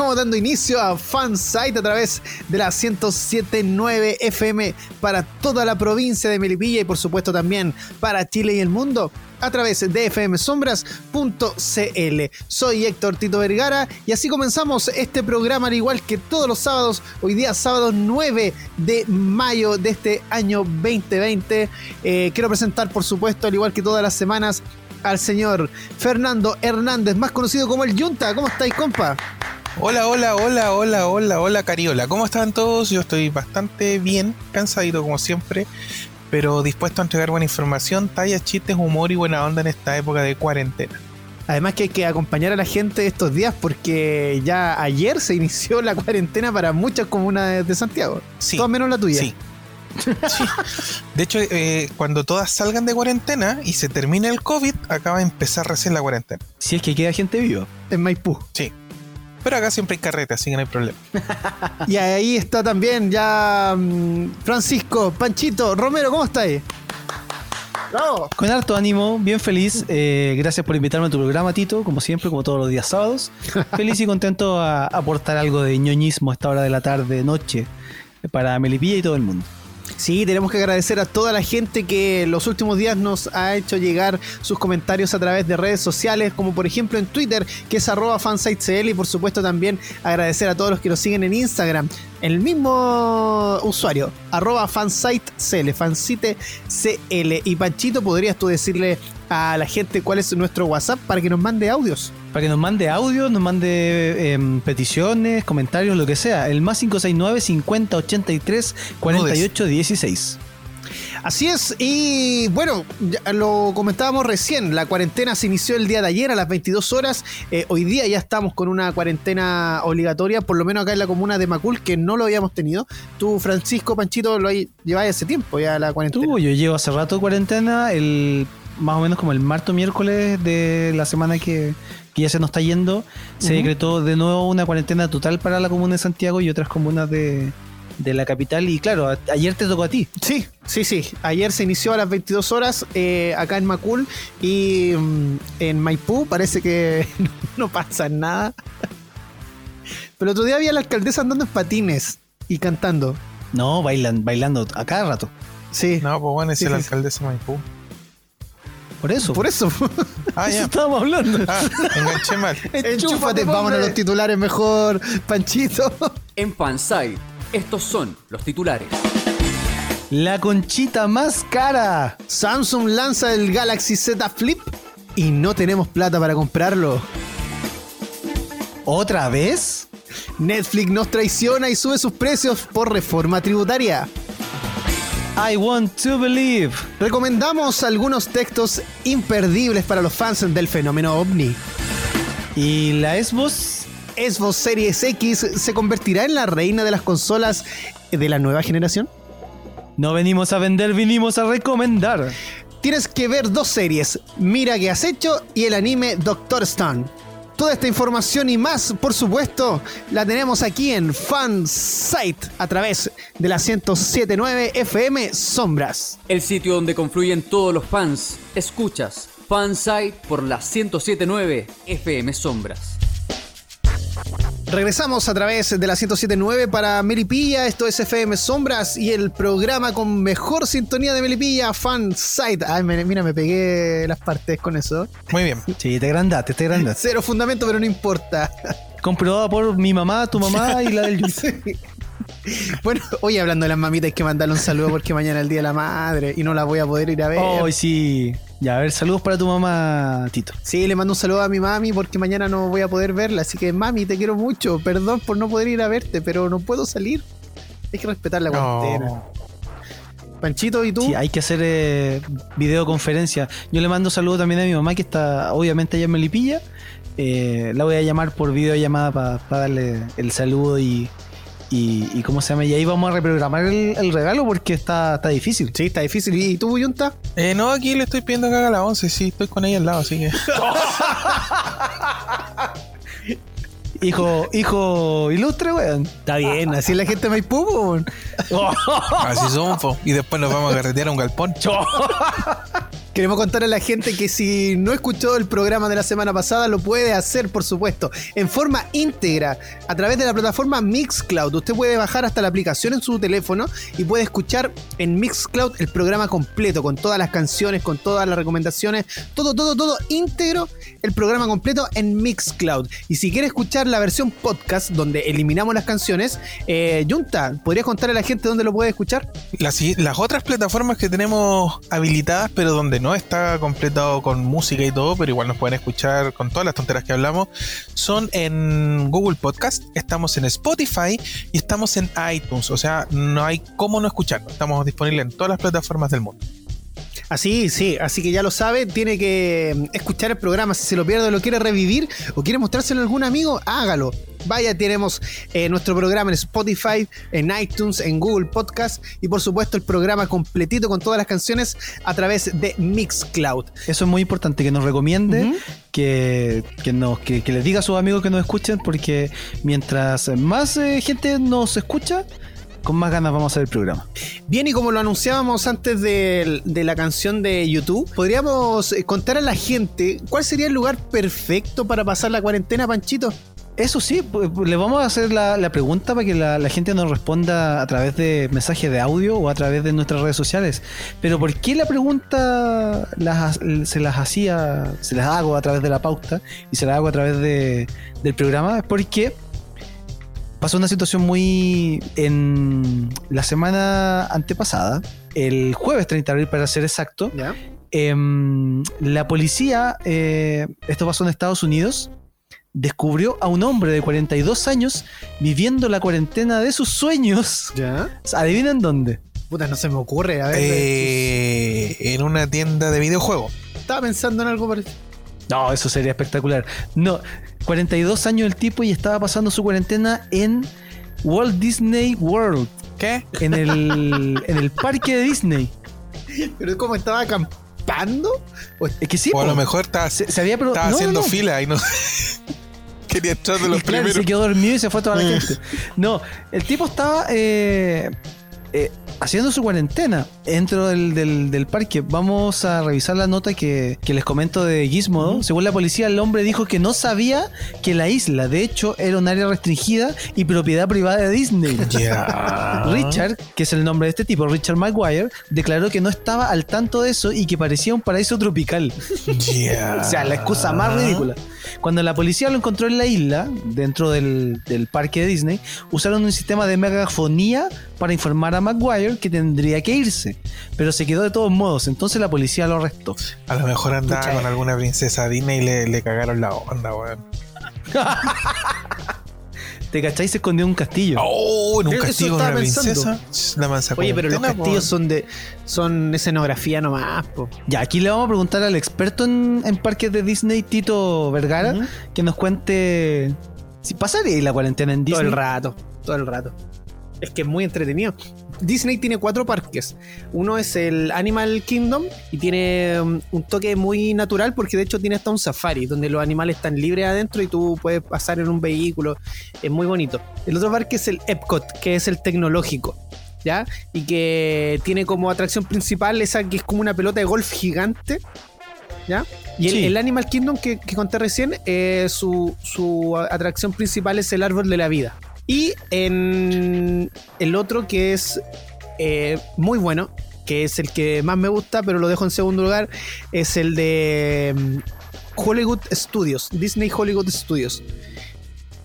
Estamos dando inicio a Fansite a través de la 1079 FM para toda la provincia de Melipilla y por supuesto también para Chile y el mundo a través de fmsombras.cl. Soy Héctor Tito Vergara y así comenzamos este programa al igual que todos los sábados, hoy día sábado 9 de mayo de este año 2020. Eh, quiero presentar por supuesto al igual que todas las semanas al señor Fernando Hernández, más conocido como el Yunta. ¿Cómo estáis, compa? Hola, hola, hola, hola, hola, hola, Cariola. ¿Cómo están todos? Yo estoy bastante bien, cansadito como siempre, pero dispuesto a entregar buena información, tallas, chistes, humor y buena onda en esta época de cuarentena. Además que hay que acompañar a la gente estos días porque ya ayer se inició la cuarentena para muchas comunas de Santiago. Sí. Todas menos la tuya. Sí. Sí. De hecho, eh, cuando todas salgan de cuarentena y se termine el COVID, acaba de empezar recién la cuarentena. Si es que queda gente viva. En Maipú. Sí. Pero acá siempre hay carrete, así que no hay problema. Y ahí está también ya mm, Francisco, Panchito, Romero, ¿cómo estáis? ¡Bravo! Con harto ánimo, bien feliz. eh, gracias por invitarme a tu programa, Tito, como siempre, como todos los días sábados. Feliz y contento a aportar algo de ñoñismo a esta hora de la tarde, noche, para Melipilla y todo el mundo. Sí, tenemos que agradecer a toda la gente que los últimos días nos ha hecho llegar sus comentarios a través de redes sociales, como por ejemplo en Twitter, que es arroba fansitecl, y por supuesto también agradecer a todos los que nos siguen en Instagram. El mismo usuario, arroba fansitecl, fansitecl. Y Panchito, ¿podrías tú decirle a la gente cuál es nuestro WhatsApp para que nos mande audios? Para que nos mande audio, nos mande em, peticiones, comentarios, lo que sea. El más 569 50 83 48 16. Así es, y bueno, ya lo comentábamos recién, la cuarentena se inició el día de ayer a las 22 horas, Eh, hoy día ya estamos con una cuarentena obligatoria, por lo menos acá en la comuna de Macul, que no lo habíamos tenido. Tú, Francisco Panchito, lo lleváis hace tiempo ya la cuarentena. Tú, yo llevo hace rato cuarentena, el más o menos como el martes o miércoles de la semana que, que ya se nos está yendo, se decretó de nuevo una cuarentena total para la comuna de Santiago y otras comunas de, de la capital. Y claro, a- ayer te tocó a ti. Sí, sí, sí. Ayer se inició a las 22 horas eh, acá en Macul y mm, en Maipú parece que no pasa nada. Pero otro día había la alcaldesa andando en patines y cantando. No, bailan, bailando a cada rato. Sí, No, pues bueno, es Sí, el sí, alcaldesa de Maipú. Por eso. por eso. Ah, Eso ya. estábamos hablando. Ah, enganché mal. Enchúfate, vámonos a los titulares mejor, Panchito. En Fansite, estos son los titulares. La conchita más cara. Samsung lanza el Galaxy Z Flip y no tenemos plata para comprarlo. ¿Otra vez? Netflix nos traiciona y sube sus precios por reforma tributaria. I want to believe. Recomendamos algunos textos imperdibles para los fans del fenómeno ovni. ¿Y la Xbox? ¿Xbox Series X se convertirá en la reina de las consolas de la nueva generación? No venimos a vender, vinimos a recomendar. Tienes que ver dos series, Mira que has hecho y el anime Doctor Stone. Toda esta información y más, por supuesto, la tenemos aquí en Fansite a través de la 1079 FM Sombras. El sitio donde confluyen todos los fans. Escuchas Fansite por la 1079 FM Sombras. Regresamos a través de la 1079 para Melipilla, esto es FM Sombras y el programa con mejor sintonía de Melipilla, Fansite. Ay, me- mira, me pegué las partes con eso. Muy bien. Sí, te agrandaste, te agrandaste. Cero fundamento, pero no importa. Comprobada por mi mamá, tu mamá y la del Yus. Bueno, hoy hablando de las mamitas hay que mandarle un saludo porque mañana es el Día de la Madre y no la voy a poder ir a ver. Hoy sí. Ya, a ver, saludos para tu mamá, Tito. Sí, le mando un saludo a mi mami porque mañana no voy a poder verla. Así que mami, te quiero mucho. Perdón por no poder ir a verte, pero no puedo salir. Hay que respetar la cuarentena. No. Panchito, ¿y tú? Sí, hay que hacer eh, videoconferencia. Yo le mando saludos también a mi mamá que está obviamente allá en Melipilla. Eh, la voy a llamar por videollamada para darle el saludo y, Y, y ¿cómo se llama? Y ahí vamos a reprogramar el, el regalo porque está, está difícil. Sí, está difícil. ¿Y tú, Yunta? Eh, no, aquí le estoy pidiendo que haga la 11, sí, estoy con ella al lado, así que. Hijo, hijo ilustre, weón. Está bien, así la gente de Maipú, po, weón. Así somos, po. Y después nos vamos a carretear a un galpón. Queremos contarle a la gente que si no escuchó el programa de la semana pasada, lo puede hacer, por supuesto, en forma íntegra, a través de la plataforma Mixcloud. Usted puede bajar hasta la aplicación en su teléfono y puede escuchar en Mixcloud el programa completo, con todas las canciones, con todas las recomendaciones, todo, todo, todo íntegro, el programa completo en Mixcloud. Y si quiere escuchar la versión podcast, donde eliminamos las canciones, eh, Junta, ¿podrías contarle a la gente dónde lo puede escuchar? Las, las otras plataformas que tenemos habilitadas, pero donde no está completado con música y todo, pero igual nos pueden escuchar con todas las tonteras que hablamos, son en Google Podcast, estamos en Spotify y estamos en iTunes. O sea, no hay cómo no escucharnos. Estamos disponibles en todas las plataformas del mundo. Así, sí, así que ya lo sabe, tiene que mm, escuchar el programa. Si se lo pierde o lo quiere revivir o quiere mostrárselo a algún amigo, hágalo. Vaya, tenemos eh, nuestro programa en Spotify, en iTunes, en Google Podcast y por supuesto el programa completito con todas las canciones a través de Mixcloud. Eso es muy importante, que nos recomiende, que, que, nos, que, que les diga a sus amigos que nos escuchen, porque mientras más eh, gente nos escucha, con más ganas vamos a hacer el programa. Bien, y como lo anunciábamos antes de, de la canción de YouTube, podríamos eh, contar a la gente cuál sería el lugar perfecto para pasar la cuarentena, Panchito. Eso sí, pu- pu- le vamos a hacer la, la pregunta para que la, la gente nos responda a través de mensajes de audio o a través de nuestras redes sociales. Pero ¿por qué la pregunta las- se las hacía, se las hago a través de la pauta y se las hago a través de- del programa? Es porque pasó una situación muy... En la semana antepasada, el jueves 30 de abril para ser exacto, ¿Ya? Em, la policía, eh, esto pasó en Estados Unidos, descubrió a un hombre de 42 años viviendo la cuarentena de sus sueños. ¿Ya? ¿Adivinen dónde? Puta, no se me ocurre. A ver, Eh, en una tienda de videojuegos. estaba pensando en algo parecido. No, eso sería espectacular. No, 42 años el tipo y estaba pasando su cuarentena en Walt Disney World, ¿Qué? en el, en el parque de Disney. Pero ¿cómo estaba acampando? O- Es que sí, o a lo mejor estaba, se, se había estaba no, haciendo no. fila y no. Quería entrar de los Y claro, primeros. se quedó dormido y se fue toda la gente. No, el tipo estaba eh, eh, haciendo su cuarentena dentro del, del- del parque. Vamos a revisar la nota que, que les comento de Gizmodo. Según la policía, el hombre dijo que no sabía que la isla, de hecho, era un área restringida y propiedad privada de Disney. Richard, que es el nombre de este tipo, Richard Maguire, declaró que no estaba al tanto de eso y que parecía un paraíso tropical. O sea, la excusa más ridícula. Cuando la policía lo encontró en la isla, dentro del, del parque de Disney, usaron un sistema de megafonía para informar a Maguire que tendría que irse. Pero se quedó de todos modos, entonces la policía lo arrestó. A lo mejor andaba Pucha. con alguna princesa Disney y le, le cagaron la onda, weón. ¿Te cacháis? Se escondió en un castillo. Oh, en un castillo de estaba una pensando. princesa. La mansa Oye, pero los castillos son de son escenografía nomás, po. Ya, aquí le vamos a preguntar al experto en, en parques de Disney, Tito Vergara, que nos cuente si pasaría ahí la cuarentena en Todo Disney. el rato, todo el rato. Es que es muy entretenido. Disney tiene cuatro parques. Uno es el Animal Kingdom y tiene um, un toque muy natural porque de hecho tiene hasta un safari donde los animales están libres adentro y tú puedes pasar en un vehículo. Es muy bonito. El otro parque es el Epcot, que es el tecnológico. ¿Ya? Y que tiene como atracción principal esa que es como una pelota de golf gigante. ¿Ya? Y el, Animal Kingdom que, que conté recién, eh, su, su atracción principal es el árbol de la vida. Y en el otro que es eh, muy bueno, que es el que más me gusta, pero lo dejo en segundo lugar, es el de mm, Hollywood Studios, Disney Hollywood Studios.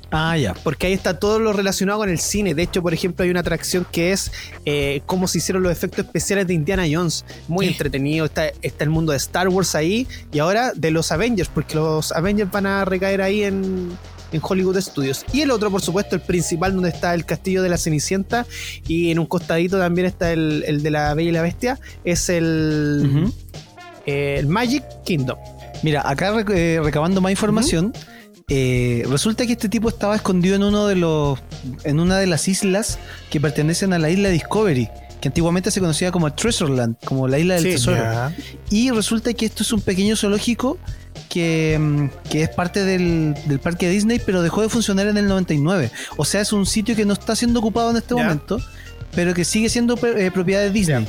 Ah, ya. Porque ahí está todo lo relacionado con el cine. De hecho, por ejemplo, hay una atracción que es eh, cómo se hicieron los efectos especiales de Indiana Jones. Muy entretenido. Está, está el mundo de Star Wars ahí. Y ahora de los Avengers, porque los Avengers van a recaer ahí en, en Hollywood Studios. Y el otro, por supuesto, el principal, donde está el castillo de la Cenicienta. Y en un costadito también está el, el de la Bella y la Bestia. Es el, eh, el Magic Kingdom. Mira, acá rec- eh, recabando más información, Eh, resulta que este tipo estaba escondido en uno de los. en una de las islas que pertenecen a la isla Discovery, que antiguamente se conocía como Treasureland, como la isla del Sí, tesoro. Y resulta que esto es un pequeño zoológico que, mm, que es parte del, del parque Disney, pero dejó de funcionar en el 99. O sea, es un sitio que no está siendo ocupado en este momento, pero que sigue siendo eh, propiedad de Disney.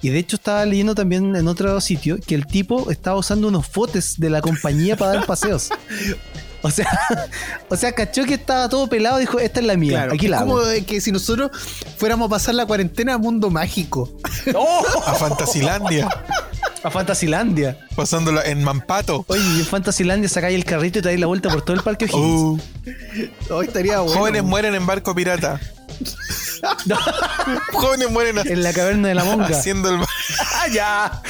Y de hecho estaba leyendo también en otro sitio que el tipo estaba usando unos fotes de la compañía para dar paseos. O sea, o sea, cachó que estaba todo pelado y dijo, esta es la mía, Claro, aquí la hago. como que si nosotros fuéramos a pasar la cuarentena a mundo mágico. A Fantasilandia. A Fantasilandia. Pasándola en Mampato. Oye, y en Fantasilandia sacáis el carrito y te dais la vuelta por todo el parque O'Higgins. Uh, Hoy estaría bueno. jóvenes mueren en barco pirata. jóvenes mueren En la caverna de la monga. haciendo el. ¡Ah, ya!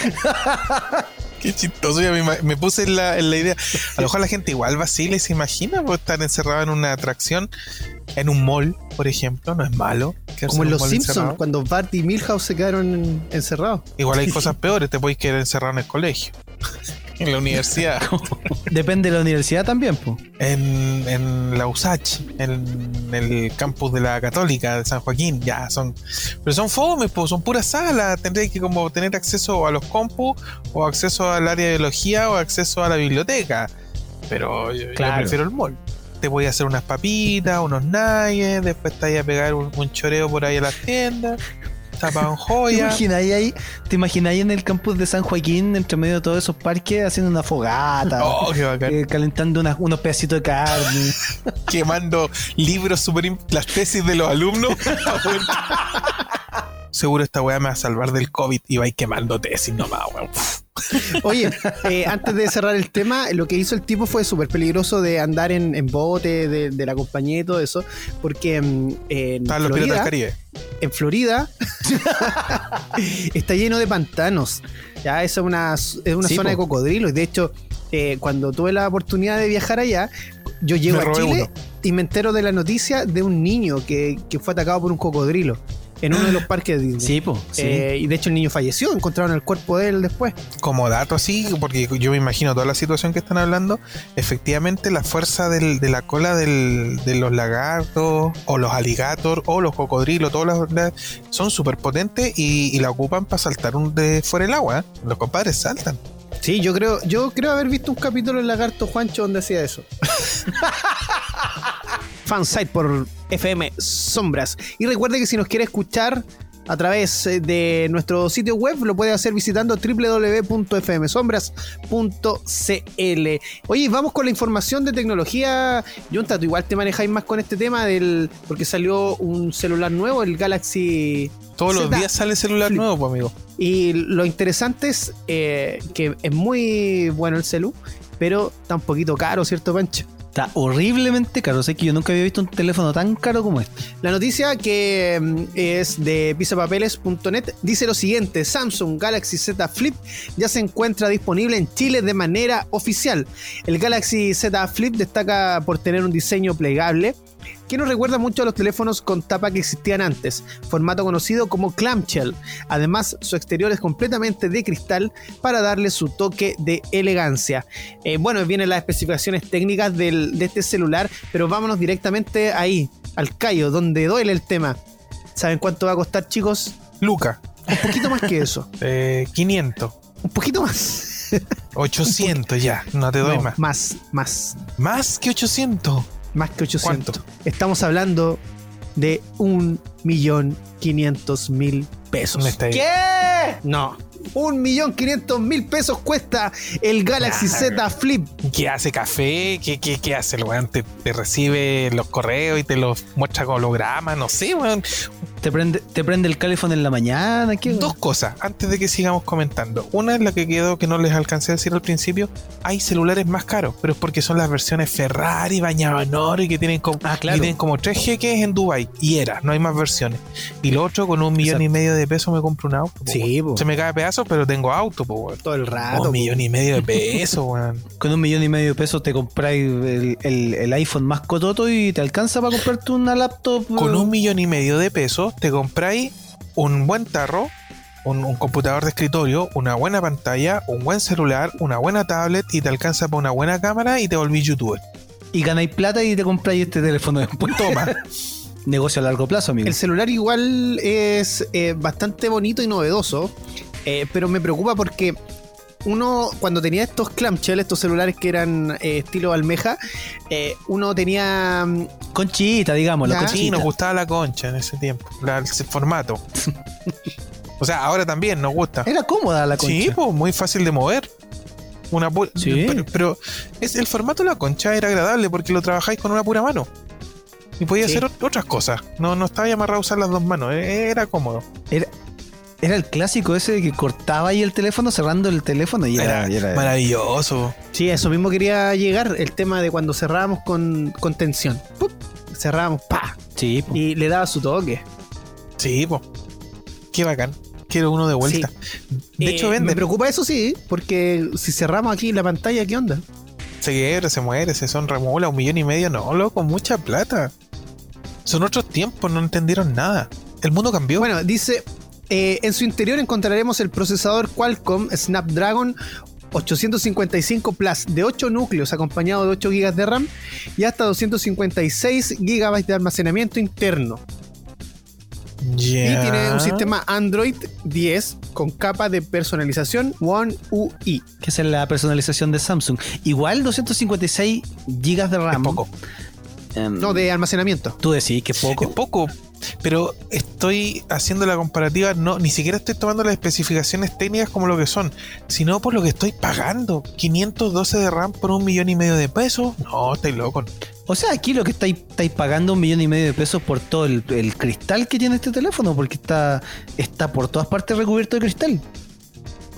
Qué chistoso. Ya me, puse en la, en la idea. A lo mejor la gente igual vacila y se imagina por estar encerrado en una atracción. En un mall, por ejemplo. No es malo. Como en Los Simpsons, cuando Bart y Milhouse se quedaron en- encerrados. Igual hay cosas peores. Te podéis quedar encerrado en el colegio. En la universidad. Depende de la universidad también, pues. en, en la USACH, en el campus de la Católica de San Joaquín, ya son. Pero son fomes, pues, son puras salas. Tendréis que como tener acceso a los compus, o acceso al área de biología, o acceso a la biblioteca. Pero yo, yo Claro. prefiero el mall. Te voy a hacer unas papitas, unos nuggets, después te voy a pegar un, un choreo por ahí a las tiendas, tapan ¿Te imagináis ahí? ¿Te imagináis en el campus de San Joaquín, entre medio de todos esos parques, haciendo una fogata? Oh, qué bacán. eh, calentando unas- unos pedacitos de carne. quemando libros super las tesis de los alumnos. Seguro esta weá me va a salvar del COVID y va a ir quemando tesis nomás, weón. Oye, eh, antes de cerrar el tema, lo que hizo el tipo fue súper peligroso de andar en, en bote de, de la compañía y todo eso, porque mm, en, Estaban los piratas del Florida, Caribe. en Florida está lleno de pantanos. Ya, esa es una, es una Sí, zona de po. cocodrilos. De hecho, eh, cuando tuve la oportunidad de viajar allá, yo llego a Chile uno. y me entero de la noticia de un niño que, que fue atacado por un cocodrilo en uno de los parques de Disney. Sí, pues. Sí. Eh, y de hecho el niño falleció, encontraron el cuerpo de él después. Como dato así, porque yo me imagino toda la situación que están hablando, efectivamente la fuerza del- de la cola del- de los lagartos, o los aligator, o los cocodrilos, todas las, las- son súper potentes y, y la ocupan para saltar un de fuera del agua. ¿eh? Los compadres saltan. Sí, yo creo, yo creo haber visto un capítulo en Lagarto Juancho donde hacía eso. Fansite por FM Sombras. Y recuerde que si nos quiere escuchar a través eh, de nuestro sitio web, lo puede hacer visitando www.fmsombras.cl. Oye, vamos con la información de tecnología. Junta, tú igual te manejáis más con este tema del. porque salió un celular nuevo, el Galaxy Todos los días sale celular Flip. nuevo, pues, amigo. y lo interesante es eh, que es muy bueno el celu, pero está un poquito caro, ¿cierto, Pancho? Está horriblemente caro. Sé que yo nunca había visto un teléfono tan caro como este. La noticia que mm, es de pisapapeles.net dice lo siguiente: Samsung Galaxy Z Flip ya se encuentra disponible en Chile de manera oficial. El Galaxy Z Flip destaca por tener un diseño plegable que nos recuerda mucho a los teléfonos con tapa que existían antes, formato conocido como clamshell. Además, su exterior es completamente de cristal para darle su toque de elegancia. Eh, bueno, vienen las especificaciones técnicas del- de este celular, pero vámonos directamente ahí, al callo, donde duele el tema. ¿Saben cuánto va a costar, chicos? Luca, Un poquito más que eso. eh, 500, Un poquito más. 800 ya, no te doy No, más. Más, más. Más que 800. Más que 800. ¿Cuánto? Estamos hablando de un millón quinientos mil pesos. ¿Qué? No. Un millón quinientos mil pesos cuesta el Galaxy Z Flip. ¿Qué hace café? ¿Qué, qué, qué hace el weón? ¿Te, te recibe los correos y te los muestra con hologramas? No sé, weón. ¿Te prende, te prende el califón en la mañana? ¿Qué? Dos cosas antes de que sigamos comentando. Una es la que quedó que no les alcancé a decir al principio. Hay celulares más caros, pero es porque son las versiones Ferrari, bañado en oro y que tienen como, Ah, claro. y tienen como tres jeques en Dubai Y era, no hay más versiones. Y lo otro, con un millón y medio de pesos me compro un auto. po, Sí, po. Se me cae pedazos, pero tengo auto, po. Todo el rato. un millón y medio de pesos, weón. Con un millón y medio de pesos te compráis el, el- el iPhone más cototo y te alcanza para comprarte una laptop. Con un millón y medio de pesos te compráis un buen tarro, un, un computador de escritorio, una buena pantalla, un buen celular, una buena tablet y te alcanza para una buena cámara y te volvís youtuber. Y ganáis plata y te compráis este teléfono después. Toma. Negocio a largo plazo, amigo. El celular igual es eh, bastante bonito y novedoso, eh, pero me preocupa porque uno, cuando tenía estos clamshell, estos celulares que eran eh, estilo almeja, eh, uno tenía. mm, Conchita, digamos, Ya. la Sí, conchita. nos gustaba la concha en ese tiempo. la- ese formato. o sea, ahora también nos gusta. Era cómoda la concha. Sí, pues muy fácil de mover. Una pu- Sí. pero, pero es el formato de la concha era agradable porque lo trabajáis con una pura mano. Y podía Sí. hacer ot- otras cosas. No, no estaba amarrado a usar las dos manos. e- Era cómodo. Era el clásico ese de que cortaba ahí el teléfono cerrando el teléfono y era, Era, y era- maravilloso. Sí, eso mismo quería llegar, el tema de cuando cerrábamos con, con tensión. ¡Pup! Cerrábamos, pa, Sí, po. y le daba su toque. Sí, pues. Qué bacán. Quiero uno de vuelta. De Eh, hecho, Me preocupa eso sí, porque si cerramos aquí la pantalla, ¿qué onda? Se quiebra, se muere, se son remula, un millón y medio. No, loco, mucha plata. Son otros tiempos, no entendieron nada. El mundo cambió. Bueno, dice, eh, en su interior encontraremos el procesador Qualcomm Snapdragon 855 Plus de 8 núcleos acompañado de 8 GB de RAM y hasta 256 GB de almacenamiento interno. Y tiene un sistema Android 10 con capa de personalización One UI. que es la personalización de Samsung. Igual 256 GB de Es RAM. poco. Em, No, de almacenamiento. Tú decís que es poco. Es poco. Pero estoy haciendo la comparativa, no, ni siquiera estoy tomando las especificaciones técnicas como lo que son, sino por lo que estoy pagando. 512 de RAM por un millón y medio de pesos. No, estoy loco. O sea, aquí lo que estáis, estáis pagando un millón y medio de pesos por todo el, el cristal que tiene este teléfono, porque está, está por todas partes recubierto de cristal.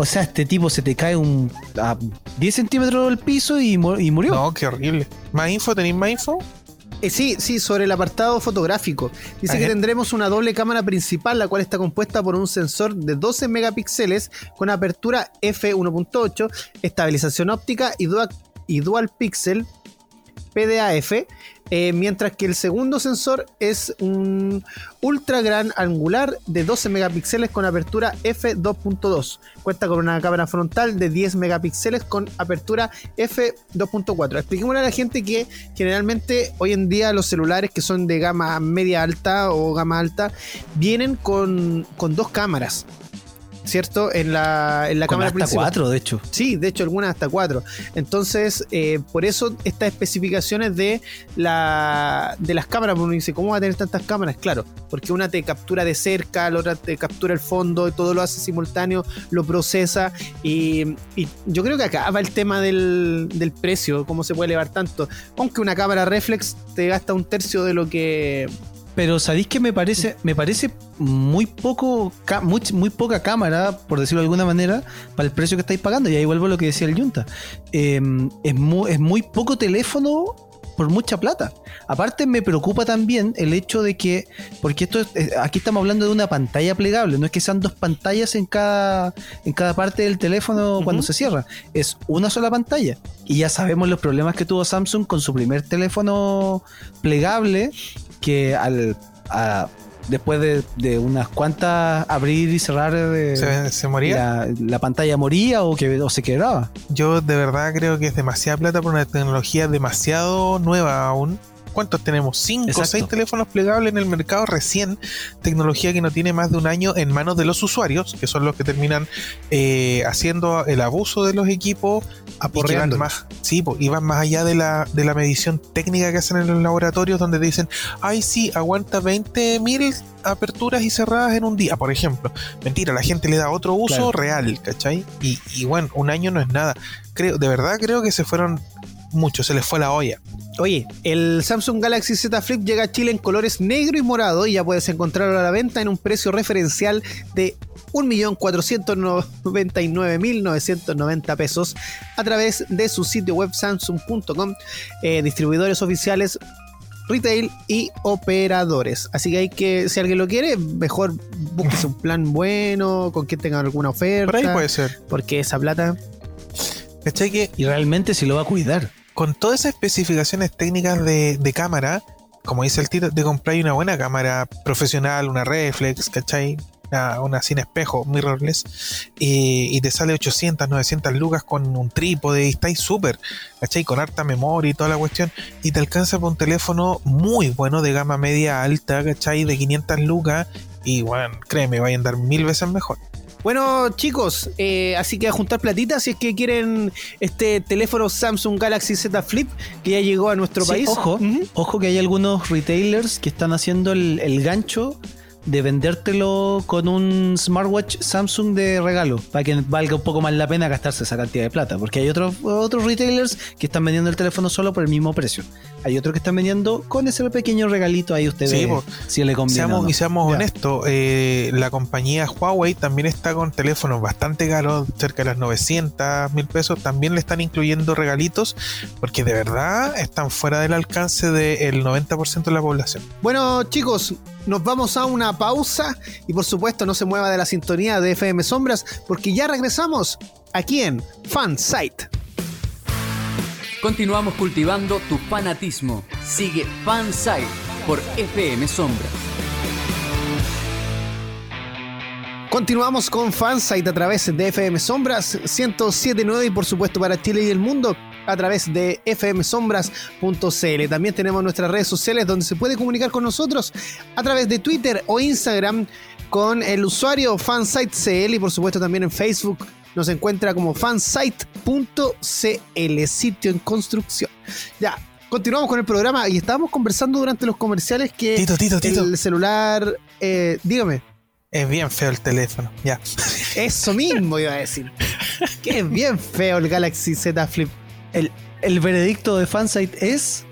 O sea, este tipo se te cae un, a 10 centímetros del piso y, y murió. No, qué horrible. ¿Más info? ¿Tenéis más info? Eh, sí, sí, sobre el apartado fotográfico. Dice Ajá. que tendremos una doble cámara principal, la cual está compuesta por un sensor de 12 megapíxeles con apertura f1.8, estabilización óptica y dual, y dual pixel PDAF, eh, mientras que el segundo sensor es un ultra gran angular de 12 megapíxeles con apertura f2.2. Cuenta con una cámara frontal de 10 megapíxeles con apertura f2.4. Expliquémosle a la gente que generalmente hoy en día los celulares que son de gama media alta o gama alta vienen con, con dos cámaras. ¿Cierto? En la, en la Con cámara hasta principal. cuatro, de hecho. Sí, de hecho algunas hasta cuatro. Entonces, eh, por eso estas especificaciones de la de las cámaras, uno dice, ¿cómo va a tener tantas cámaras? Claro, porque una te captura de cerca, la otra te captura el fondo, y todo lo hace simultáneo, lo procesa. Y, y yo creo que acá va el tema del, del precio, cómo se puede elevar tanto. Aunque una cámara reflex te gasta un tercio de lo que... Pero sabéis que me parece, me parece muy poco, muy, muy poca cámara, por decirlo de alguna manera, para el precio que estáis pagando. Y ahí vuelvo a lo que decía el Junta. Eh, es, muy, es muy poco teléfono por mucha plata. Aparte me preocupa también el hecho de que, porque esto es- eh, aquí estamos hablando de una pantalla plegable, no es que sean dos pantallas en cada, en cada parte del teléfono cuando se cierra, es una sola pantalla. Y ya sabemos los problemas que tuvo Samsung con su primer teléfono plegable, que al a- después de, de unas cuantas abrir y cerrar de, ¿Se, se moría? la, la pantalla moría o, que, o se quebraba. Yo de verdad creo que es demasiada plata por una tecnología demasiado nueva aún. ¿Cuántos tenemos? ¿Cinco o seis teléfonos plegables en el mercado recién? Tecnología que no tiene más de un año en manos de los usuarios, que son los que terminan eh, haciendo el abuso de los equipos Aporreándolos. más, sí, po, y van más allá de la, de la medición técnica que hacen en los laboratorios, donde te dicen, ay, sí, aguanta 20.000 aperturas y cerradas en un día, por ejemplo. Mentira, la gente le da otro uso Claro. real, ¿cachai? Y, y bueno, un año no es nada. Creo, de verdad creo que se fueron muchos, se les fue la olla. Oye, el Samsung Galaxy Z Flip llega a Chile en colores negro y morado y ya puedes encontrarlo a la venta en un precio referencial de 1.499.990 pesos a través de su sitio web samsung.com, eh, distribuidores oficiales, retail y operadores. Así que hay que, si alguien lo quiere, mejor búsquese un plan bueno, con quien tenga alguna oferta, Por ahí puede ser. porque esa plata... ¿Cachai? Que Y realmente si lo va a cuidar. Con todas esas especificaciones técnicas de, cámara, como dice el título, de comprar una buena cámara profesional, una reflex, ¿cachai? una, sin espejo, mirrorless, y, y te sale 800, 900 lucas con un trípode y estáis súper, ¿cachai? Con harta memoria y toda la cuestión, y te alcanza por un teléfono muy bueno de gama media alta, ¿cachai? De 500 lucas, y bueno, créeme, va a andar mil veces mejor. Bueno, chicos, eh, así que a juntar platitas si es que quieren este teléfono Samsung Galaxy Z Flip que ya llegó a nuestro Sí, país. Ojo, ojo que hay algunos retailers que están haciendo el, el gancho de vendértelo con un smartwatch Samsung de regalo para que valga un poco más la pena gastarse esa cantidad de plata. Porque hay otros, otros retailers que están vendiendo el teléfono solo por el mismo precio. Hay otros que están vendiendo con ese pequeño regalito ahí ustedes Sí, po. si le conviene. Seamos, o no. Y seamos Ya. honestos, eh, la compañía Huawei también está con teléfonos bastante caros, cerca de las 900 mil pesos. También le están incluyendo regalitos, porque de verdad están fuera del alcance del 90% de la población. Bueno, chicos, nos vamos a una pausa y por supuesto no se mueva de la sintonía de FM Sombras porque ya regresamos aquí en Fansite. Continuamos cultivando tu fanatismo. Sigue Fansite por FM Sombra. Continuamos con Fansite a través de FM Sombras 1079 y por supuesto para Chile y el mundo a través de fmsombras.cl. También tenemos nuestras redes sociales donde se puede comunicar con nosotros a través de Twitter o Instagram con el usuario FansiteCL y por supuesto también en Facebook nos encuentra como fansite.cl, sitio en construcción. Ya, continuamos con el programa y estábamos conversando durante los comerciales que Tito, Tito, Tito. el celular, eh, dígame. Es bien feo el teléfono. Ya. Eso mismo iba a decir. Que es bien feo el Galaxy Z Flip. El, el veredicto de Fansite es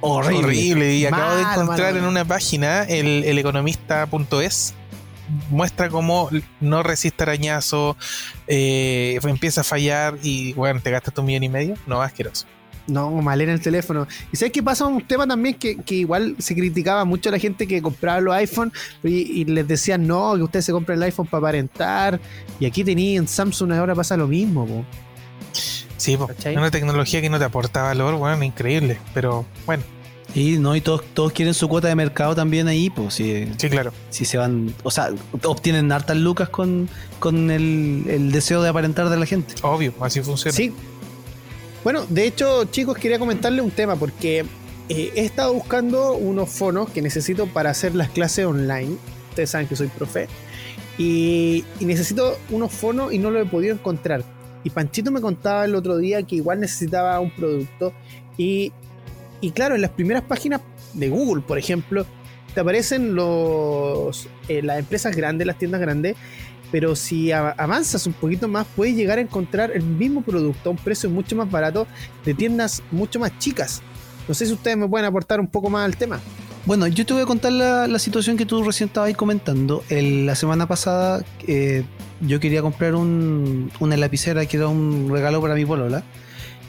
horrible. Horrible. Y acabo de encontrar en una página, el, el economista.es, muestra cómo no resiste arañazo, eh, empieza a fallar y, bueno, te gastas tu millón y medio. No, asqueroso. No, mal en el teléfono. Y sabes qué pasa un tema también que, que igual se criticaba mucho a la gente que compraba los iPhone y, y les decían no, que ustedes se compren el iPhone para aparentar. Y aquí tenían en Samsung ahora pasa lo mismo, po. Sí, una tecnología que no te aporta valor, bueno, increíble. Pero bueno, Y no, y todos, todos quieren su cuota de mercado también ahí, pues si, sí, claro. si se van, o sea, obtienen hartas lucas con, con el, el deseo de aparentar de la gente. Obvio, así funciona. Sí. Bueno, de hecho, chicos, quería comentarle un tema porque eh, he estado buscando unos fonos que necesito para hacer las clases online. Ustedes saben que soy profe. Y, y necesito unos fonos y no lo he podido encontrar. Y Panchito me contaba el otro día que igual necesitaba un producto. Y, y claro, en las primeras páginas de Google, por ejemplo, te aparecen los, eh, las empresas grandes, las tiendas grandes. Pero si avanzas un poquito más, puedes llegar a encontrar el mismo producto a un precio mucho más barato de tiendas mucho más chicas. No sé si ustedes me pueden aportar un poco más al tema. Bueno, yo te voy a contar la, situación que tú recién estabas comentando. La semana pasada eh, yo quería comprar un, una lapicera que era un regalo para mi polola.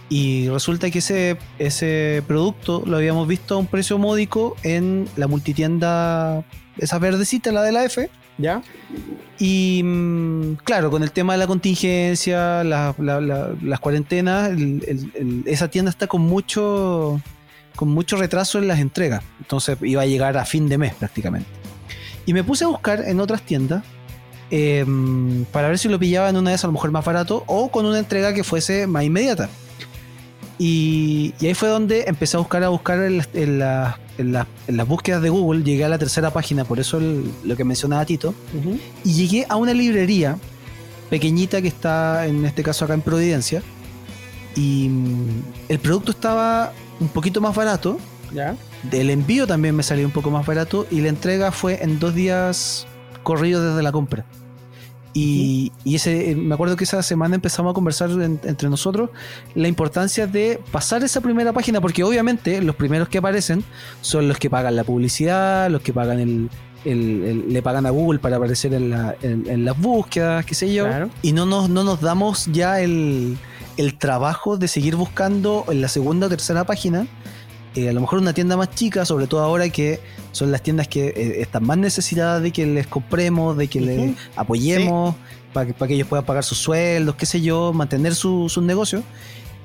Y resulta que ese, producto lo habíamos visto a un precio módico en la multitienda, esa verdecita, la de la F. ¿Ya? Y mm, claro, con el tema de la contingencia, la- la- la- las cuarentenas, esa tienda está con mucho, con mucho retraso en las entregas. Entonces iba a llegar a fin de mes prácticamente. Y me puse a buscar en otras tiendas eh, para ver si lo pillaba en una de esas a lo mejor más barato o con una entrega que fuese más inmediata. Y, y ahí fue donde empecé a buscar, a buscar en, las- en en las- en las búsquedas de Google. Llegué a la tercera página, por eso el- lo que mencionaba Tito y llegué a una librería pequeñita que está en este caso acá en Providencia y mm, el producto estaba un poquito más barato ¿Ya? el envío también me salió un poco más barato y la entrega fue en dos días corridos desde la compra y, y ese, eh, me acuerdo que esa semana empezamos a conversar en- entre nosotros la importancia de pasar esa primera página, porque obviamente los primeros que aparecen son los que pagan la publicidad, los que pagan el, el- el- le pagan a Google para aparecer en, la- en- en las búsquedas, qué sé yo, Claro. y no nos, no nos damos ya el, el trabajo de seguir buscando en la segunda o tercera página. eh, a lo mejor una tienda más chica, sobre todo ahora que son las tiendas que eh, están más necesitadas de que les compremos, de que les apoyemos, para que, para que ellos puedan pagar sus sueldos, qué sé yo, mantener su- sus negocios.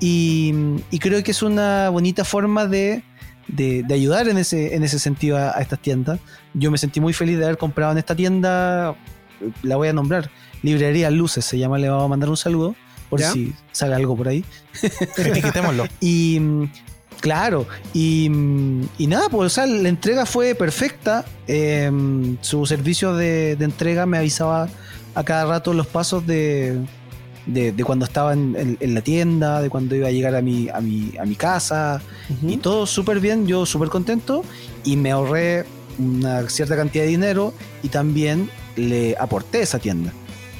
Y, y creo que es una bonita forma de, de- de ayudar en ese, en ese sentido a, a estas tiendas. Yo me sentí muy feliz de haber comprado en esta tienda la voy a nombrar. Librería Luces se llama, le vamos a mandar un saludo por ¿Ya? si sale algo por ahí. Etiquetémoslo. Y claro, y, y nada, pues o sea, la entrega fue perfecta. Eh, su servicio de, de entrega me avisaba a cada rato los pasos de, de, de cuando estaba en, en- en la tienda, de cuando iba a llegar a mi, a mi, a mi casa. Y todo súper bien, yo súper contento. Y me ahorré una cierta cantidad de dinero y también le aporté esa tienda.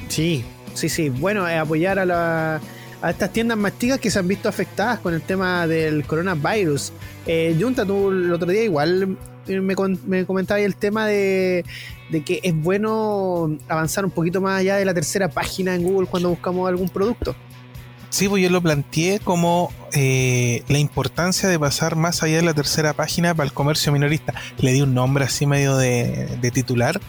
Sí, sí, sí. Bueno, eh, apoyar a, la- a estas tiendas más chicas que se han visto afectadas con el tema del coronavirus. Eh, Junta, tú el otro día igual eh, me, me comentabas el tema de, de que es bueno avanzar un poquito más allá de la tercera página en Google cuando buscamos algún producto. Sí, pues yo lo planteé como eh, la importancia de pasar más allá de la tercera página para el comercio minorista. Le di un nombre así medio de, de titular,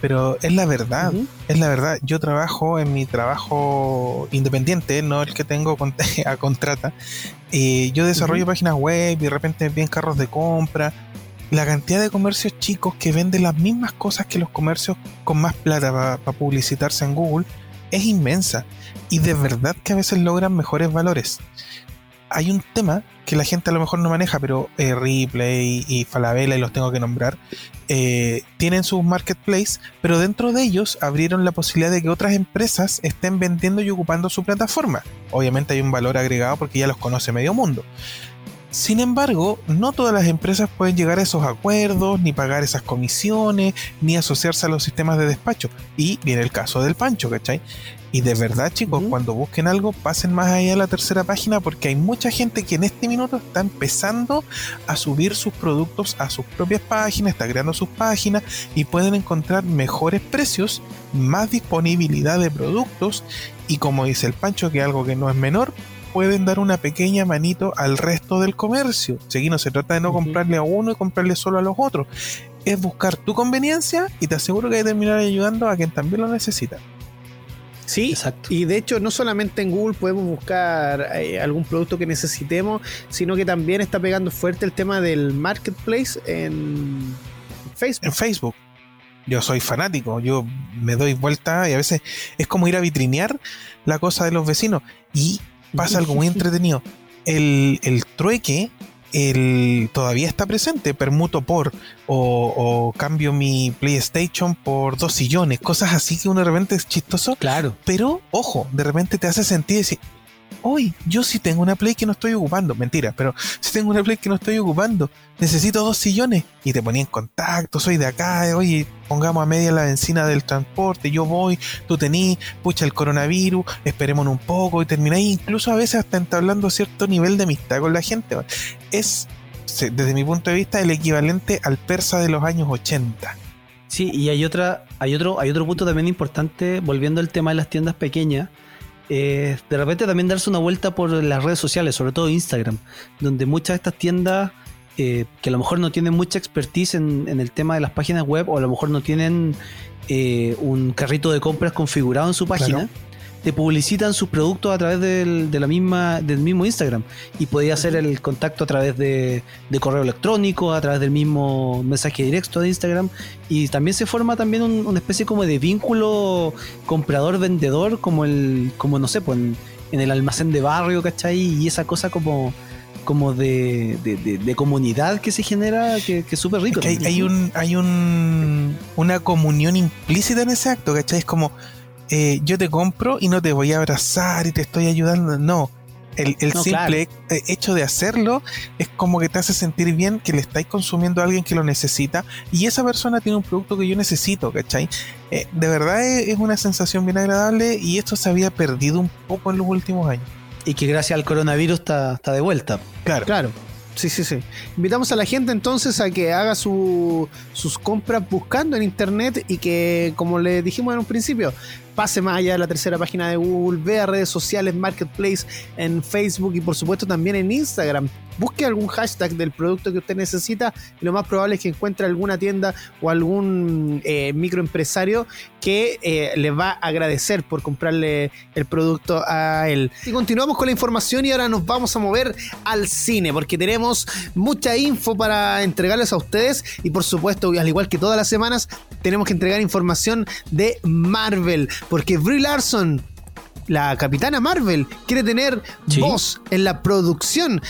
pero es la verdad, es la verdad. Yo trabajo en mi trabajo independiente, no el que tengo a contrata. Eh, yo desarrollo páginas web y de repente piden carros de compra. La cantidad de comercios chicos que venden las mismas cosas que los comercios con más plata para publicitarse en Google es inmensa y de verdad que a veces logran mejores valores. Hay un tema que la gente a lo mejor no maneja, pero eh, Ripley y Falabella, y los tengo que nombrar, eh, tienen sus marketplace, pero dentro de ellos abrieron la posibilidad de que otras empresas estén vendiendo y ocupando su plataforma. Obviamente hay un valor agregado porque ya los conoce medio mundo. Sin embargo, no todas las empresas pueden llegar a esos acuerdos, ni pagar esas comisiones, ni asociarse a los sistemas de despacho. Y viene el caso del Pancho, ¿cachai? Y de verdad, chicos, cuando busquen algo, pasen más allá de la tercera página porque hay mucha gente que en este minuto está empezando a subir sus productos a sus propias páginas, está creando sus páginas y pueden encontrar mejores precios, más disponibilidad de productos y como dice el Pancho, que algo que no es menor, pueden dar una pequeña manito al resto del comercio. Si aquí no se trata de no comprarle a uno y comprarle solo a los otros. Es buscar tu conveniencia y te aseguro que hay que terminar ayudando a quien también lo necesita. Sí, Exacto. y de hecho no solamente en Google podemos buscar eh, algún producto que necesitemos, sino que también está pegando fuerte el tema del marketplace en Facebook. En Facebook. Yo soy fanático, yo me doy vuelta y a veces es como ir a vitrinear la cosa de los vecinos. Y pasa algo muy entretenido. El, el trueque el, todavía está presente. Permuto por o, o cambio mi PlayStation por dos sillones. Cosas así que uno de repente es chistoso. Claro. Pero, ojo, de repente te hace sentir decir, hoy yo sí tengo una Play que no estoy ocupando. Mentira, pero si tengo una Play que no estoy ocupando, necesito dos sillones. Y te ponía en contacto, soy de acá, oye, pongamos a media la benzina del transporte, yo voy, tú tenís, pucha el coronavirus, esperemos un poco y termináis incluso a veces hasta entablando cierto nivel de amistad con la gente. Es, desde mi punto de vista, el equivalente al persa de los años 80. Sí, y hay otra, hay otro, hay otro punto también importante, volviendo al tema de las tiendas pequeñas. Eh, de repente también darse una vuelta por las redes sociales, sobre todo Instagram, donde muchas de estas tiendas eh, que a lo mejor no tienen mucha expertise en, el tema de las páginas web, o a lo mejor no tienen eh, un carrito de compras configurado en su página. Te publicitan sus productos a través del, de la misma, del mismo Instagram. Y podía hacer el contacto a través de, de correo electrónico, a través del mismo mensaje directo de Instagram. Y también se forma también un- una especie como de vínculo comprador-vendedor, como el, como no sé, pues en, en el almacén de barrio, ¿cachai? Y esa cosa como como de, de- de- de comunidad que se genera, que, que es súper rico. Es que hay, también. hay un, hay un, una comunión implícita en ese acto, ¿cachai? Es como, eh, yo te compro y no te voy a abrazar y te estoy ayudando. No, el, el No, simple eh, hecho de hacerlo es como que te hace sentir bien que le estáis consumiendo a alguien que lo necesita y esa persona tiene un producto que yo necesito, ¿cachai? Eh, de verdad es, es una sensación bien agradable y esto se había perdido un poco en los últimos años. Y que gracias al coronavirus está, está de vuelta. Claro. Claro. Sí, sí, sí. Invitamos a la gente entonces a que haga su- sus compras buscando en internet y que, como le dijimos en un principio, pase más allá de la tercera página de Google, vea redes sociales, Marketplace en Facebook y por supuesto también en Instagram. Busque algún hashtag del producto que usted necesita y lo más probable es que encuentre alguna tienda o algún eh, microempresario que eh, le va a agradecer por comprarle el producto a él. Y continuamos con la información y ahora nos vamos a mover al cine porque tenemos mucha info para entregarles a ustedes y por supuesto, al igual que todas las semanas, tenemos que entregar información de Marvel porque Brie Larson la capitana Marvel quiere tener Sí. voz en la producción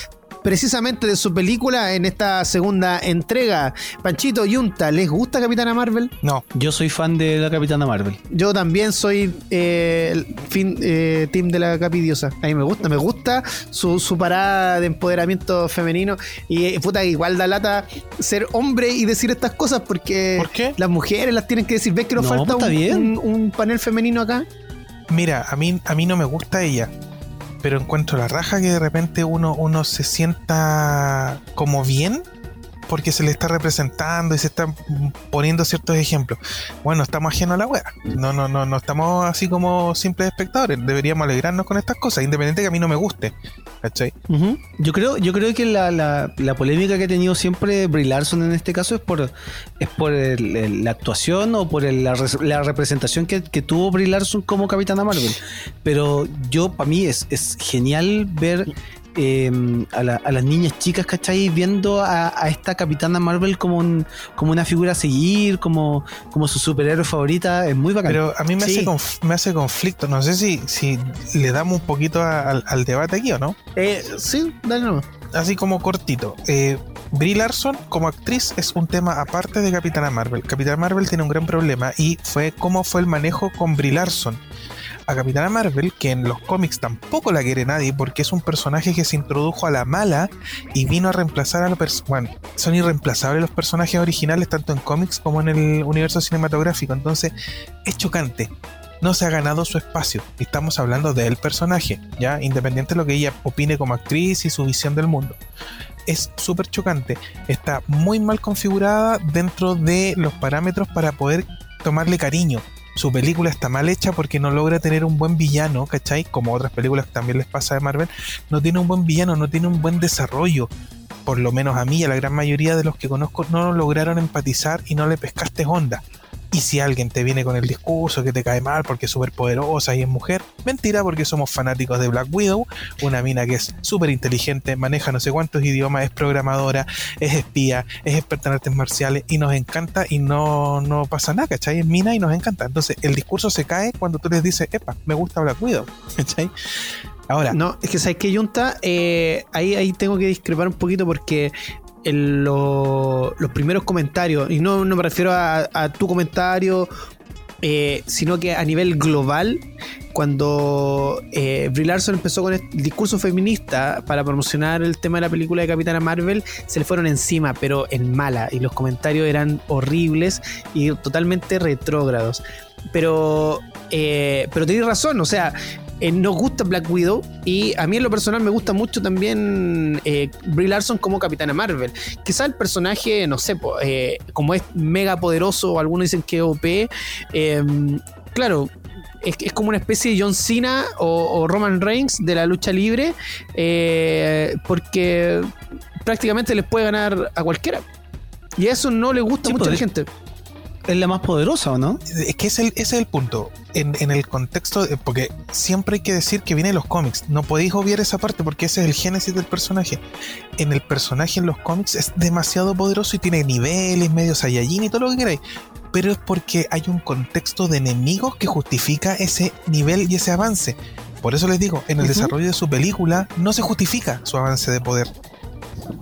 precisamente de su película en esta segunda entrega. Panchito Yunta, ¿les gusta Capitana Marvel? No, Yo soy fan de la Capitana Marvel. Yo también soy eh, fin, eh, team de la Capidiosa. A mí me gusta, me gusta su, su parada de empoderamiento femenino. Y eh, puta, igual da lata ser hombre y decir estas cosas porque ¿Por qué? las mujeres las tienen que decir. ¿Ves que nos No, falta pues un, bien. un- un panel femenino acá? Mira, a mí, a mí no me gusta ella, pero encuentro la raja que de repente uno, uno se sienta como bien porque se le está representando y se están poniendo ciertos ejemplos. Bueno, estamos ajenos a la wea. No, no, no, no estamos así como simples espectadores. Deberíamos alegrarnos con estas cosas, independiente que a mí no me guste. ¿Cachai? Yo creo, yo creo que la, la- polémica que ha tenido siempre Brie Larson en este caso es por, es por la actuación o por la, la representación que, que tuvo Brie Larson como Capitana Marvel. Pero yo, para mí, es, es genial ver eh, a, la- a las niñas chicas, ¿cachai? Viendo a, a esta Capitana Marvel como, un- como una figura a seguir, como, como su superhéroe favorita. Es muy bacán. Pero a mí me, Sí. hace, me hace conflicto. No sé si, si le damos un poquito a- al, al debate aquí o no. Eh, sí, dale nomás. así como cortito. Eh, Brie Larson como actriz es un tema aparte de Capitana Marvel. Capitana Marvel tiene un gran problema y fue cómo fue el manejo con Brie Larson. A Capitana Marvel, que en los cómics tampoco la quiere nadie porque es un personaje que se introdujo a la mala y vino a reemplazar a los personajes. Bueno, son irreemplazables los personajes originales tanto en cómics como en el universo cinematográfico. Entonces, es chocante no se ha ganado su espacio. Estamos hablando del personaje, ya independiente de lo que ella opine como actriz y su visión del mundo. Es súper chocante. Está muy mal configurada dentro de los parámetros para poder tomarle cariño. Su película está mal hecha porque no logra tener un buen villano, ¿cachai? Como otras películas que también les pasa de Marvel. No tiene un buen villano, no tiene un buen desarrollo. Por lo menos a mí y a la gran mayoría de los que conozco no lograron empatizar y no le pescaste onda. Y si alguien te viene con el discurso que te cae mal porque es súper poderosa y es mujer, mentira porque somos fanáticos de Black Widow, una mina que es súper inteligente, maneja no sé cuántos idiomas, es programadora, es espía, es experta en artes marciales y nos encanta y no, no pasa nada, ¿cachai? Es mina y nos encanta. Entonces el discurso se cae cuando tú les dices, epa, me gusta Black Widow, ¿cachai? Ahora, No, es que sabes que Junta, eh, ahí, ahí tengo que discrepar un poquito porque en lo- los primeros comentarios, y no, me refiero a, tu comentario, eh, sino que a nivel global, cuando eh, Brie Larson empezó con el discurso feminista para promocionar el tema de la película de Capitana Marvel, se le fueron encima, pero en mala, y los comentarios eran horribles y totalmente retrógrados. Pero, eh, pero tenéis razón, o sea, eh, nos gusta Black Widow y a mí en lo personal me gusta mucho también eh, Brie Larson como Capitana Marvel. Quizá el personaje, no sé, po, eh, como es mega poderoso o algunos dicen que es OP, eh, claro, es, es como una especie de John Cena o, o Roman Reigns de la lucha libre eh, porque prácticamente les puede ganar a cualquiera. Y eso no le gusta Sí, mucho a la podría- gente. Es la más poderosa, ¿o no? es que es el- ese es el punto. En, en el contexto, de- porque siempre hay que decir que viene de los cómics. No podéis obviar esa parte porque ese es el génesis del personaje. En el personaje en los cómics es demasiado poderoso y tiene niveles, medio Saiyajin y todo lo que queráis. Pero es porque hay un contexto de enemigos que justifica ese nivel y ese avance. Por eso les digo, en el desarrollo de su película no se justifica su avance de poder.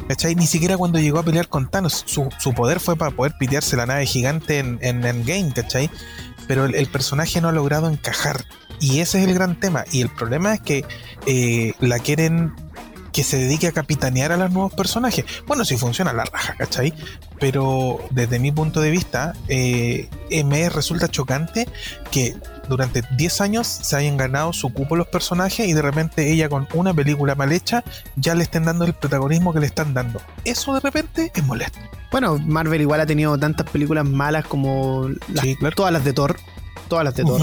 ¿Cachai? Ni siquiera cuando llegó a pelear con Thanos, su, poder fue para poder pitearse la nave gigante en, en Endgame, ¿cachai? Pero el, personaje no ha logrado encajar. Y ese es el gran tema. Y el problema es que eh, la quieren que se dedique a capitanear a los nuevos personajes. Bueno, si funciona la raja, ¿cachai? Pero desde mi punto de vista, eh, me resulta chocante que durante 10 años se hayan ganado su cupo los personajes y de repente ella con una película mal hecha ya le estén dando el protagonismo que le están dando. Eso de repente es molesto. Bueno, Marvel igual ha tenido tantas películas malas como las- Sí, claro. todas las de Thor. Todas las de Thor.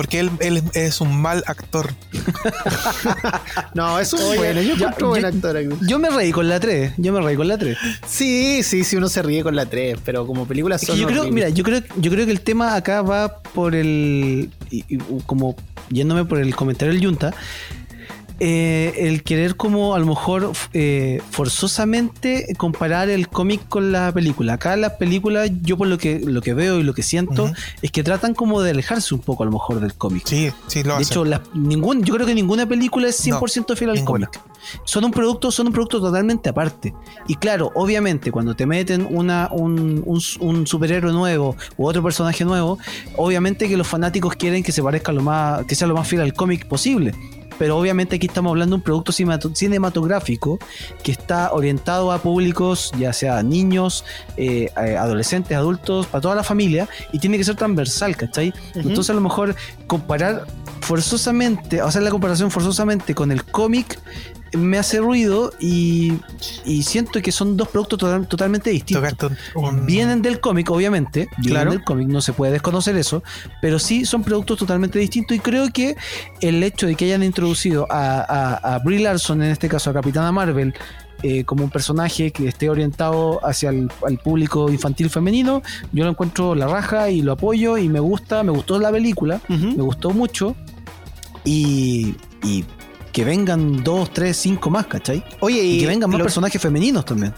Porque él, él es un mal actor. No, es un Oye, bueno. Yo encuentro buen yo- actor. aquí. Yo me reí con la 3. Yo me reí con la 3. Sí, sí, sí, uno se ríe con la 3, pero como película Es son que yo creo, mira, yo creo, yo creo que el tema acá va por el. y- y como yéndome por el comentario del Junta. Eh, el querer como a lo mejor eh, forzosamente comparar el cómic con la película. Acá las películas, yo por lo que, lo que veo y lo que siento, es que tratan como de alejarse un poco a lo mejor del cómic. Sí, sí, lo De hecho, la- ningún, yo creo que ninguna película es 100% fiel al ninguna. cómic. Son un producto, son un producto totalmente aparte. Y claro, obviamente, cuando te meten una, un, un- un superhéroe nuevo u otro personaje nuevo, obviamente que los fanáticos quieren que se parezca lo más, que sea lo más fiel al cómic posible. Pero obviamente aquí estamos hablando de un producto cinemato- cinematográfico que está orientado a públicos, ya sea niños, eh, eh, adolescentes, adultos, para toda la familia, y tiene que ser transversal, ¿cachai? Ujú. Entonces a lo mejor comparar forzosamente, hacer la comparación forzosamente con el cómic me hace ruido y, y siento que son dos productos total- totalmente distintos. Un, Vienen del cómic, obviamente. Vienen Claro. del cómic, no se puede desconocer eso. Pero sí son productos totalmente distintos. Y creo que el hecho de que hayan introducido a, a, a Brie Larson, en este caso a Capitana Marvel, eh, como un personaje que esté orientado hacia el al público infantil femenino, yo lo encuentro la raja y lo apoyo y me gusta, me gustó la película, me gustó mucho. Y, y que vengan dos, tres, cinco más, ¿cachai? Oye, Y, y que vengan más lo- personajes femeninos también.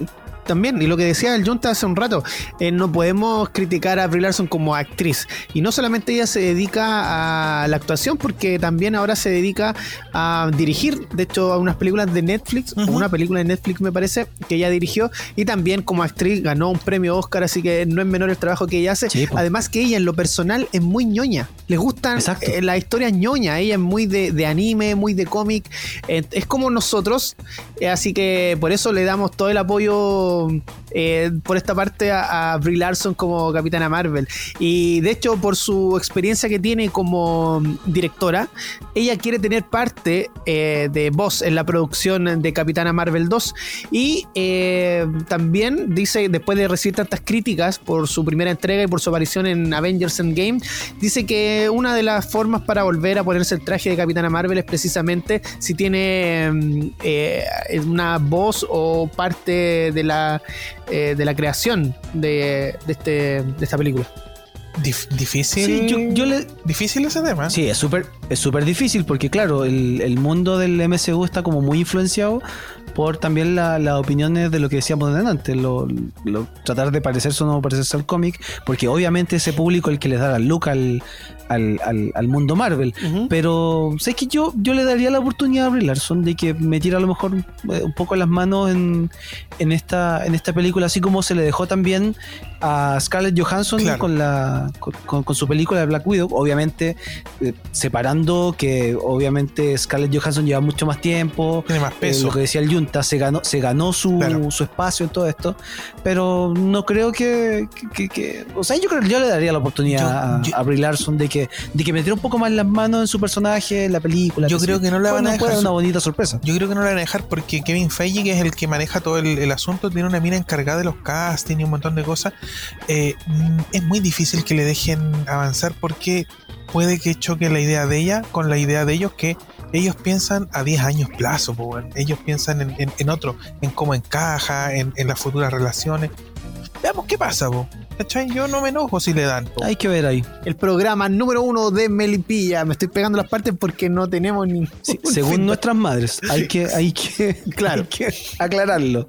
También, y lo que decía el Junta hace un rato, eh, no podemos criticar a Brie Larson como actriz. Y no solamente ella se dedica a la actuación, porque también ahora se dedica a dirigir, de hecho, a unas películas de Netflix, una película de Netflix me parece, que ella dirigió, y también como actriz ganó un premio Oscar, así que no es menor el trabajo que ella hace. Sí. Además que ella en lo personal es muy ñoña, le gustan eh, las historias ñoña, ella es muy de, de anime, muy de cómic, eh, es como nosotros, eh, así que por eso le damos todo el apoyo eh, por esta parte a, a Brie Larson como Capitana Marvel. Y de hecho, por su experiencia que tiene como directora, ella quiere tener parte eh, de voz en la producción de Capitana Marvel 2. Y eh, también dice, después de recibir tantas críticas por su primera entrega y por su aparición en Avengers Endgame, dice que una de las formas para volver a ponerse el traje de Capitana Marvel es precisamente si tiene mm, una voz o parte de la, eh, de la creación de, de este, de esta película. Dif- difícil. Sí, yo, yo le, Difícil ese tema. Sí, es súper es súper difícil porque, claro, el, el mundo del MCU está como muy influenciado por también la- las opiniones de lo que decíamos de antes, lo, lo- tratar de parecerse o no parecerse al cómic, porque obviamente ese público el que les da la look al, al, al- al mundo Marvel. Pero sé que yo, yo le daría la oportunidad a Brie Larson de que metiera a lo mejor eh, un poco las manos en, en, esta, en esta película, así como se le dejó también a Scarlett Johansson Claro. con, la, con, con- con su película de Black Widow, obviamente eh, separando que obviamente Scarlett Johansson lleva mucho más tiempo, Tiene más eh, peso. lo que decía el Junta, se ganó, se ganó su, Claro. su espacio en todo esto, pero no creo que, que- que- que- o sea, yo creo yo le daría la oportunidad Yo- yo- a, a Brie Larson de que, de que metiera un poco más las manos en su personaje, en la película. Yo creo que no la van a puede dejar dar una su- bonita sorpresa. Yo creo que no la van a dejar porque Kevin Feige, que es el que maneja todo el, el asunto, tiene una mina encargada de los castings y un montón de cosas. Eh, mm, es muy difícil que le dejen avanzar porque puede que choque la idea de ella con la idea de ellos que ellos piensan a 10 años plazo, ellos piensan en, en- en otro, en cómo encaja, en, en las futuras relaciones. Veamos qué pasa, po. ¿Cachai? Yo no me enojo si le dan. po. Hay que ver ahí. El programa número uno de Melipilla. Me estoy pegando las partes porque no tenemos ni. Sí, un según feedback. nuestras madres, hay que, hay que, Claro. hay que aclararlo.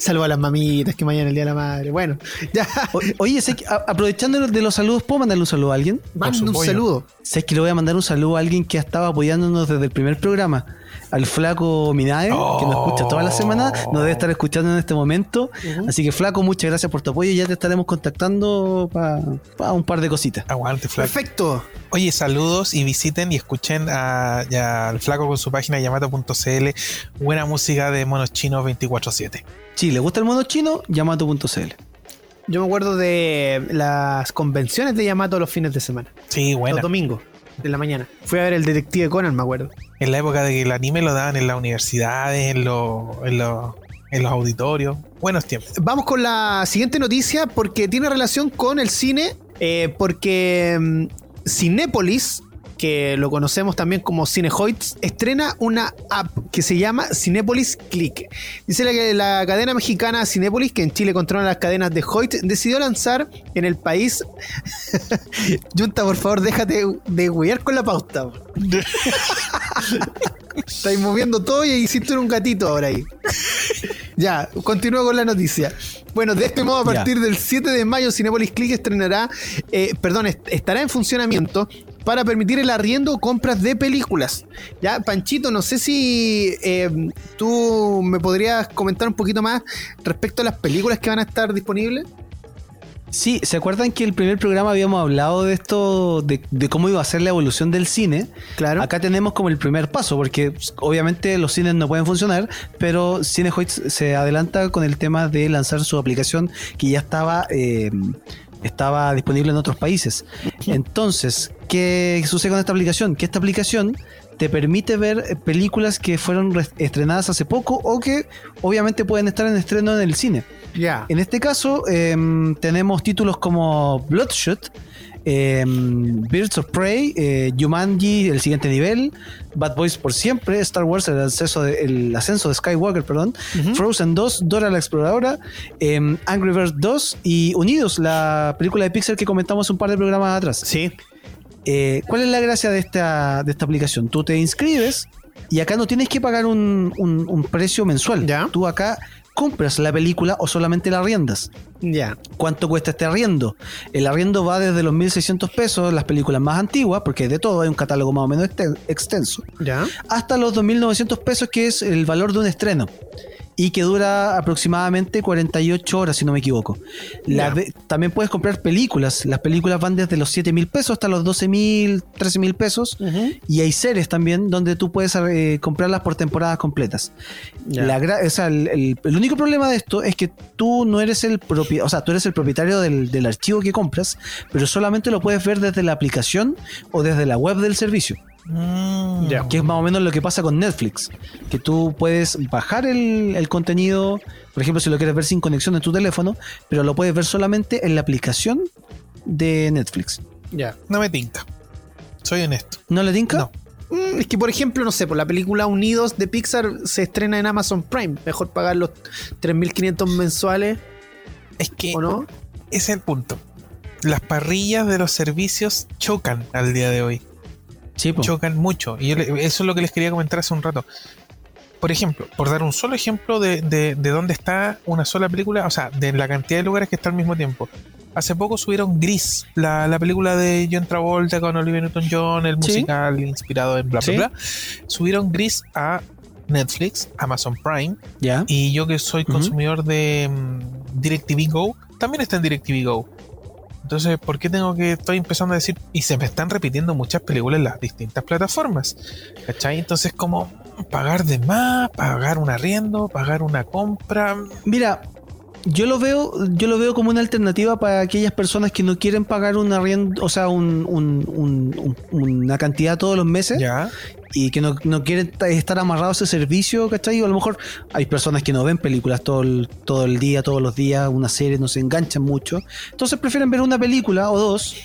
Salvo a las mamitas que mañana es el día de la madre. Bueno, ya. O- Oye, sé que, a- aprovechando de los saludos, ¿puedo mandarle un saludo a alguien? Manda un saludo. Sé que le voy a mandar un saludo a alguien que ha estado apoyándonos desde el primer programa. Al flaco Minae, que nos escucha toda la semana, nos debe estar escuchando en este momento. Así que, flaco, muchas gracias por tu apoyo. Ya te estaremos contactando para un par de cositas. Aguante, flaco. Perfecto. Oye, saludos y visiten y escuchen a- ya al flaco con su página yamato.cl. Buena música de monos chinos 24-7. Si le gusta el mono chino, yamato.cl. Yo me acuerdo de las convenciones de Yamato los fines de semana. Sí, buena. Los domingos de la mañana. Fui a ver el detective Conan, me acuerdo. En la época de que el anime lo daban en las universidades, en, los- en, los- en los auditorios. Buenos tiempos. Vamos con la siguiente noticia porque tiene relación con el cine. eh, porque mm, Cinépolis que lo conocemos también como Cinehoids, estrena una app que se llama Cinepolis Click. Dice que la cadena mexicana Cinepolis, que en Chile controla las cadenas de Hoyt, decidió lanzar en el país. Junta, por favor, déjate de huear con la pauta. Estáis moviendo todo y hiciste un gatito ahora ahí. ya, continúo con la noticia. Bueno, de este modo, a partir del 7 de mayo, Cinepolis Click estrenará, eh, perdón, estará en funcionamiento para permitir el arriendo o compras de películas. Ya, Panchito, no sé si eh, tú me podrías comentar un poquito más respecto a las películas que van a estar disponibles. Sí, ¿se acuerdan que el primer programa habíamos hablado de esto, de, cómo iba a ser la evolución del cine? Claro. Acá tenemos como el primer paso, porque pues, obviamente los cines no pueden funcionar, pero Cinehoids se adelanta con el tema de lanzar su aplicación que ya estaba, eh, estaba disponible en otros países. Entonces, ¿qué sucede con esta aplicación? Que esta aplicación te permite ver películas que fueron estrenadas hace poco o que obviamente pueden estar en estreno en el cine. En este caso, em, tenemos títulos como Bloodshot, em, Birds of Prey, eh, Jumanji, el siguiente nivel, Bad Boys por siempre, Star Wars, el, ascenso de, ascenso de Skywalker, perdón, Frozen 2, Dora la Exploradora, em, Angry Birds 2 y Unidos, la película de Pixar que comentamos un par de programas atrás. Sí. Eh, ¿Cuál es la gracia de esta, de esta aplicación? Tú te inscribes y acá no tienes que pagar un, un precio mensual. ¿Ya? Tú acá compras la película o solamente la arriendas. Ya. ¿Cuánto cuesta este arriendo? El arriendo va desde los 1.600 pesos, las películas más antiguas, porque de todo hay un catálogo más o menos extenso, ¿Ya? hasta los 2.900 pesos, que es el valor de un estreno y que dura aproximadamente 48 horas, si no me equivoco. también puedes comprar películas. Las películas van desde los 7 mil pesos hasta los 12 mil, 13 mil pesos. Y hay series también donde tú puedes eh, comprarlas por temporadas completas. el, único problema de esto es que tú no eres el propietario, o sea, tú eres el propietario del, del archivo que compras, pero solamente lo puedes ver desde la aplicación o desde la web del servicio. Mm. Que es más o menos lo que pasa con Netflix. Que tú puedes bajar el, contenido, por ejemplo, si lo quieres ver sin conexión en tu teléfono, pero lo puedes ver solamente en la aplicación de Netflix. Ya. No me tinca. Soy honesto. ¿No le tinca? No. Mm, es que, por ejemplo, no sé, por la película Unidos de Pixar se estrena en Amazon Prime. Mejor pagar los 3.500 mensuales. Es que. ¿O no? Ese es el punto. Las parrillas de los servicios chocan al día de hoy chocan mucho. Y eso es lo que les quería comentar hace un rato. Por ejemplo, por dar un solo ejemplo de, de, dónde está una sola película, o sea, de la cantidad de lugares que está al mismo tiempo. Hace poco subieron Gris, la, película de John Travolta con Olivia Newton-John, el musical inspirado en bla, bla, bla. Subieron Gris a Netflix, Amazon Prime. ¿Ya? Y yo que soy consumidor de mm, DirecTV Go, también está en DirecTV Go. Entonces, ¿por qué tengo que estoy empezando a decir y se me están repitiendo muchas películas en las distintas plataformas? ¿Cachai? Entonces, como pagar de más, pagar un arriendo, pagar una compra. Mira, yo lo veo, yo lo veo como una alternativa para aquellas personas que no quieren pagar un arriendo, o sea, un, una cantidad todos los meses ¿Ya? Y que no, quieren estar amarrados a ese servicio, ¿cachai? O a lo mejor hay personas que no ven películas todo el, todo el día, todos los días, una serie, no se enganchan mucho. Entonces prefieren ver una película o dos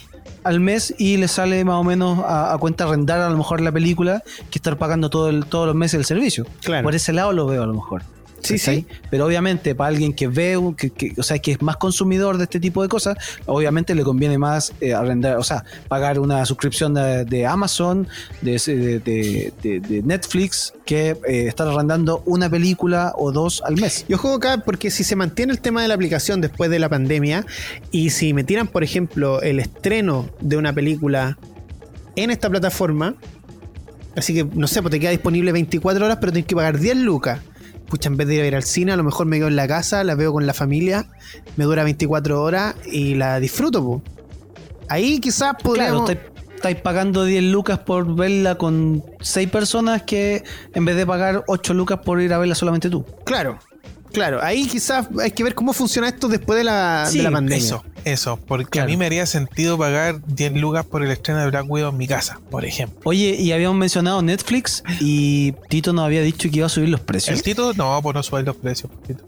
al mes y les sale más o menos a, cuenta arrendar a lo mejor la película que estar pagando todo el, todos los meses el servicio. Por ese lado lo veo a lo mejor. Sí, sí. Pero obviamente para alguien que ve, que, o sea, que es más consumidor de este tipo de cosas, obviamente le conviene más eh, arrendar, o sea, pagar una suscripción de, Amazon, de, de, Netflix, que eh, estar arrendando una película o dos al mes. Yo juego acá porque si se mantiene el tema de la aplicación después de la pandemia y si metieran, por ejemplo, el estreno de una película en esta plataforma, así que no sé, pues te queda disponible 24 horas, pero tienes que pagar 10 lucas pucha, en vez de ir al cine, a lo mejor me quedo en la casa, la veo con la familia, me dura 24 horas y la disfruto, Ahí quizás podríamos... Claro, estáis pagando 10 lucas por verla con 6 personas que en vez de pagar 8 lucas por ir a verla solamente tú. Claro, Claro, ahí quizás hay que ver cómo funciona esto después de la, de la pandemia. Eso, eso, porque a mí me haría sentido pagar 10 lucas por el estreno de Black Widow en mi casa, por ejemplo. Oye, y habíamos mencionado Netflix y Tito nos había dicho que iba a subir los precios. ¿El Tito? No, pues no subir los precios, Tito.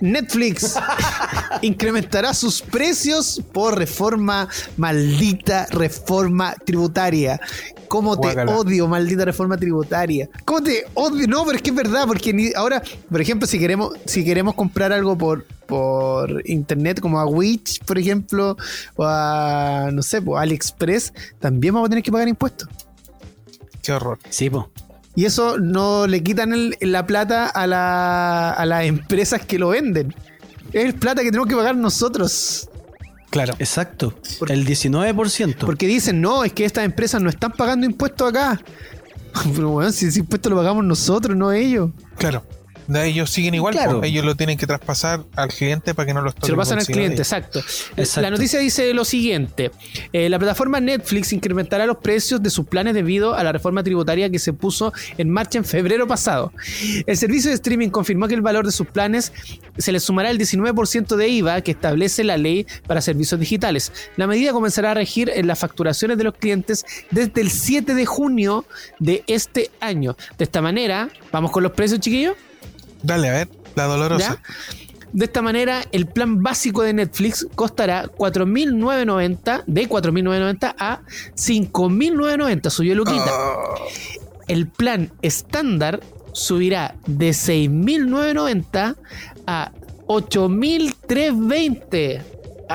Netflix incrementará sus precios por reforma, maldita reforma tributaria. ¿Cómo te Guácala. odio, maldita reforma tributaria? ¿Cómo te odio? No, pero es que es verdad, porque ni- ahora, por ejemplo, si queremos, si queremos comprar algo por, por internet, como a Witch, por ejemplo, o a, no sé, pues, AliExpress, también vamos a tener que pagar impuestos. Qué horror. Sí, po. Y eso no le quitan el- la plata a, la- a las empresas que lo venden. Es plata que tenemos que pagar nosotros. Claro. Exacto. Por- El 19%. Porque dicen, no, es que estas empresas no están pagando impuestos acá. Pero bueno, si ese impuesto lo pagamos nosotros, no ellos. Claro. Ellos siguen igual, Claro. ellos lo tienen que traspasar al cliente para que no los toque Se lo pasan al cliente, exacto. Exacto. La noticia dice lo siguiente: eh, la plataforma Netflix incrementará los precios de sus planes debido a la reforma tributaria que se puso en marcha en febrero pasado. El servicio de streaming confirmó que el valor de sus planes se le sumará el 19% de IVA que establece la ley para servicios digitales. La medida comenzará a regir en las facturaciones de los clientes desde el 7 de junio de este año. De esta manera, vamos con los precios, chiquillos. Dale, a ver, la dolorosa. ¿Ya? De esta manera, el plan básico de Netflix costará 4.990 de 4.990 a 5.990, subió Luquita. El plan estándar subirá de 6.990 a 8.320.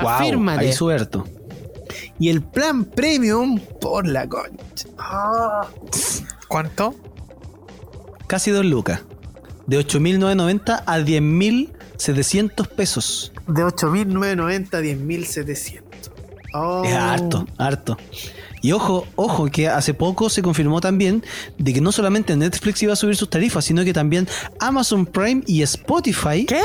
Wow, Afírmate. ahí sube harto. Y el plan premium por la concha. ¿Cuánto? Casi dos lucas. De 8.990 a 10.700 pesos. De 8.990 a 10.700. Oh. Es harto, harto. Y ojo, ojo, que hace poco se confirmó también de que no solamente Netflix iba a subir sus tarifas, sino que también Amazon Prime y Spotify ¿Qué?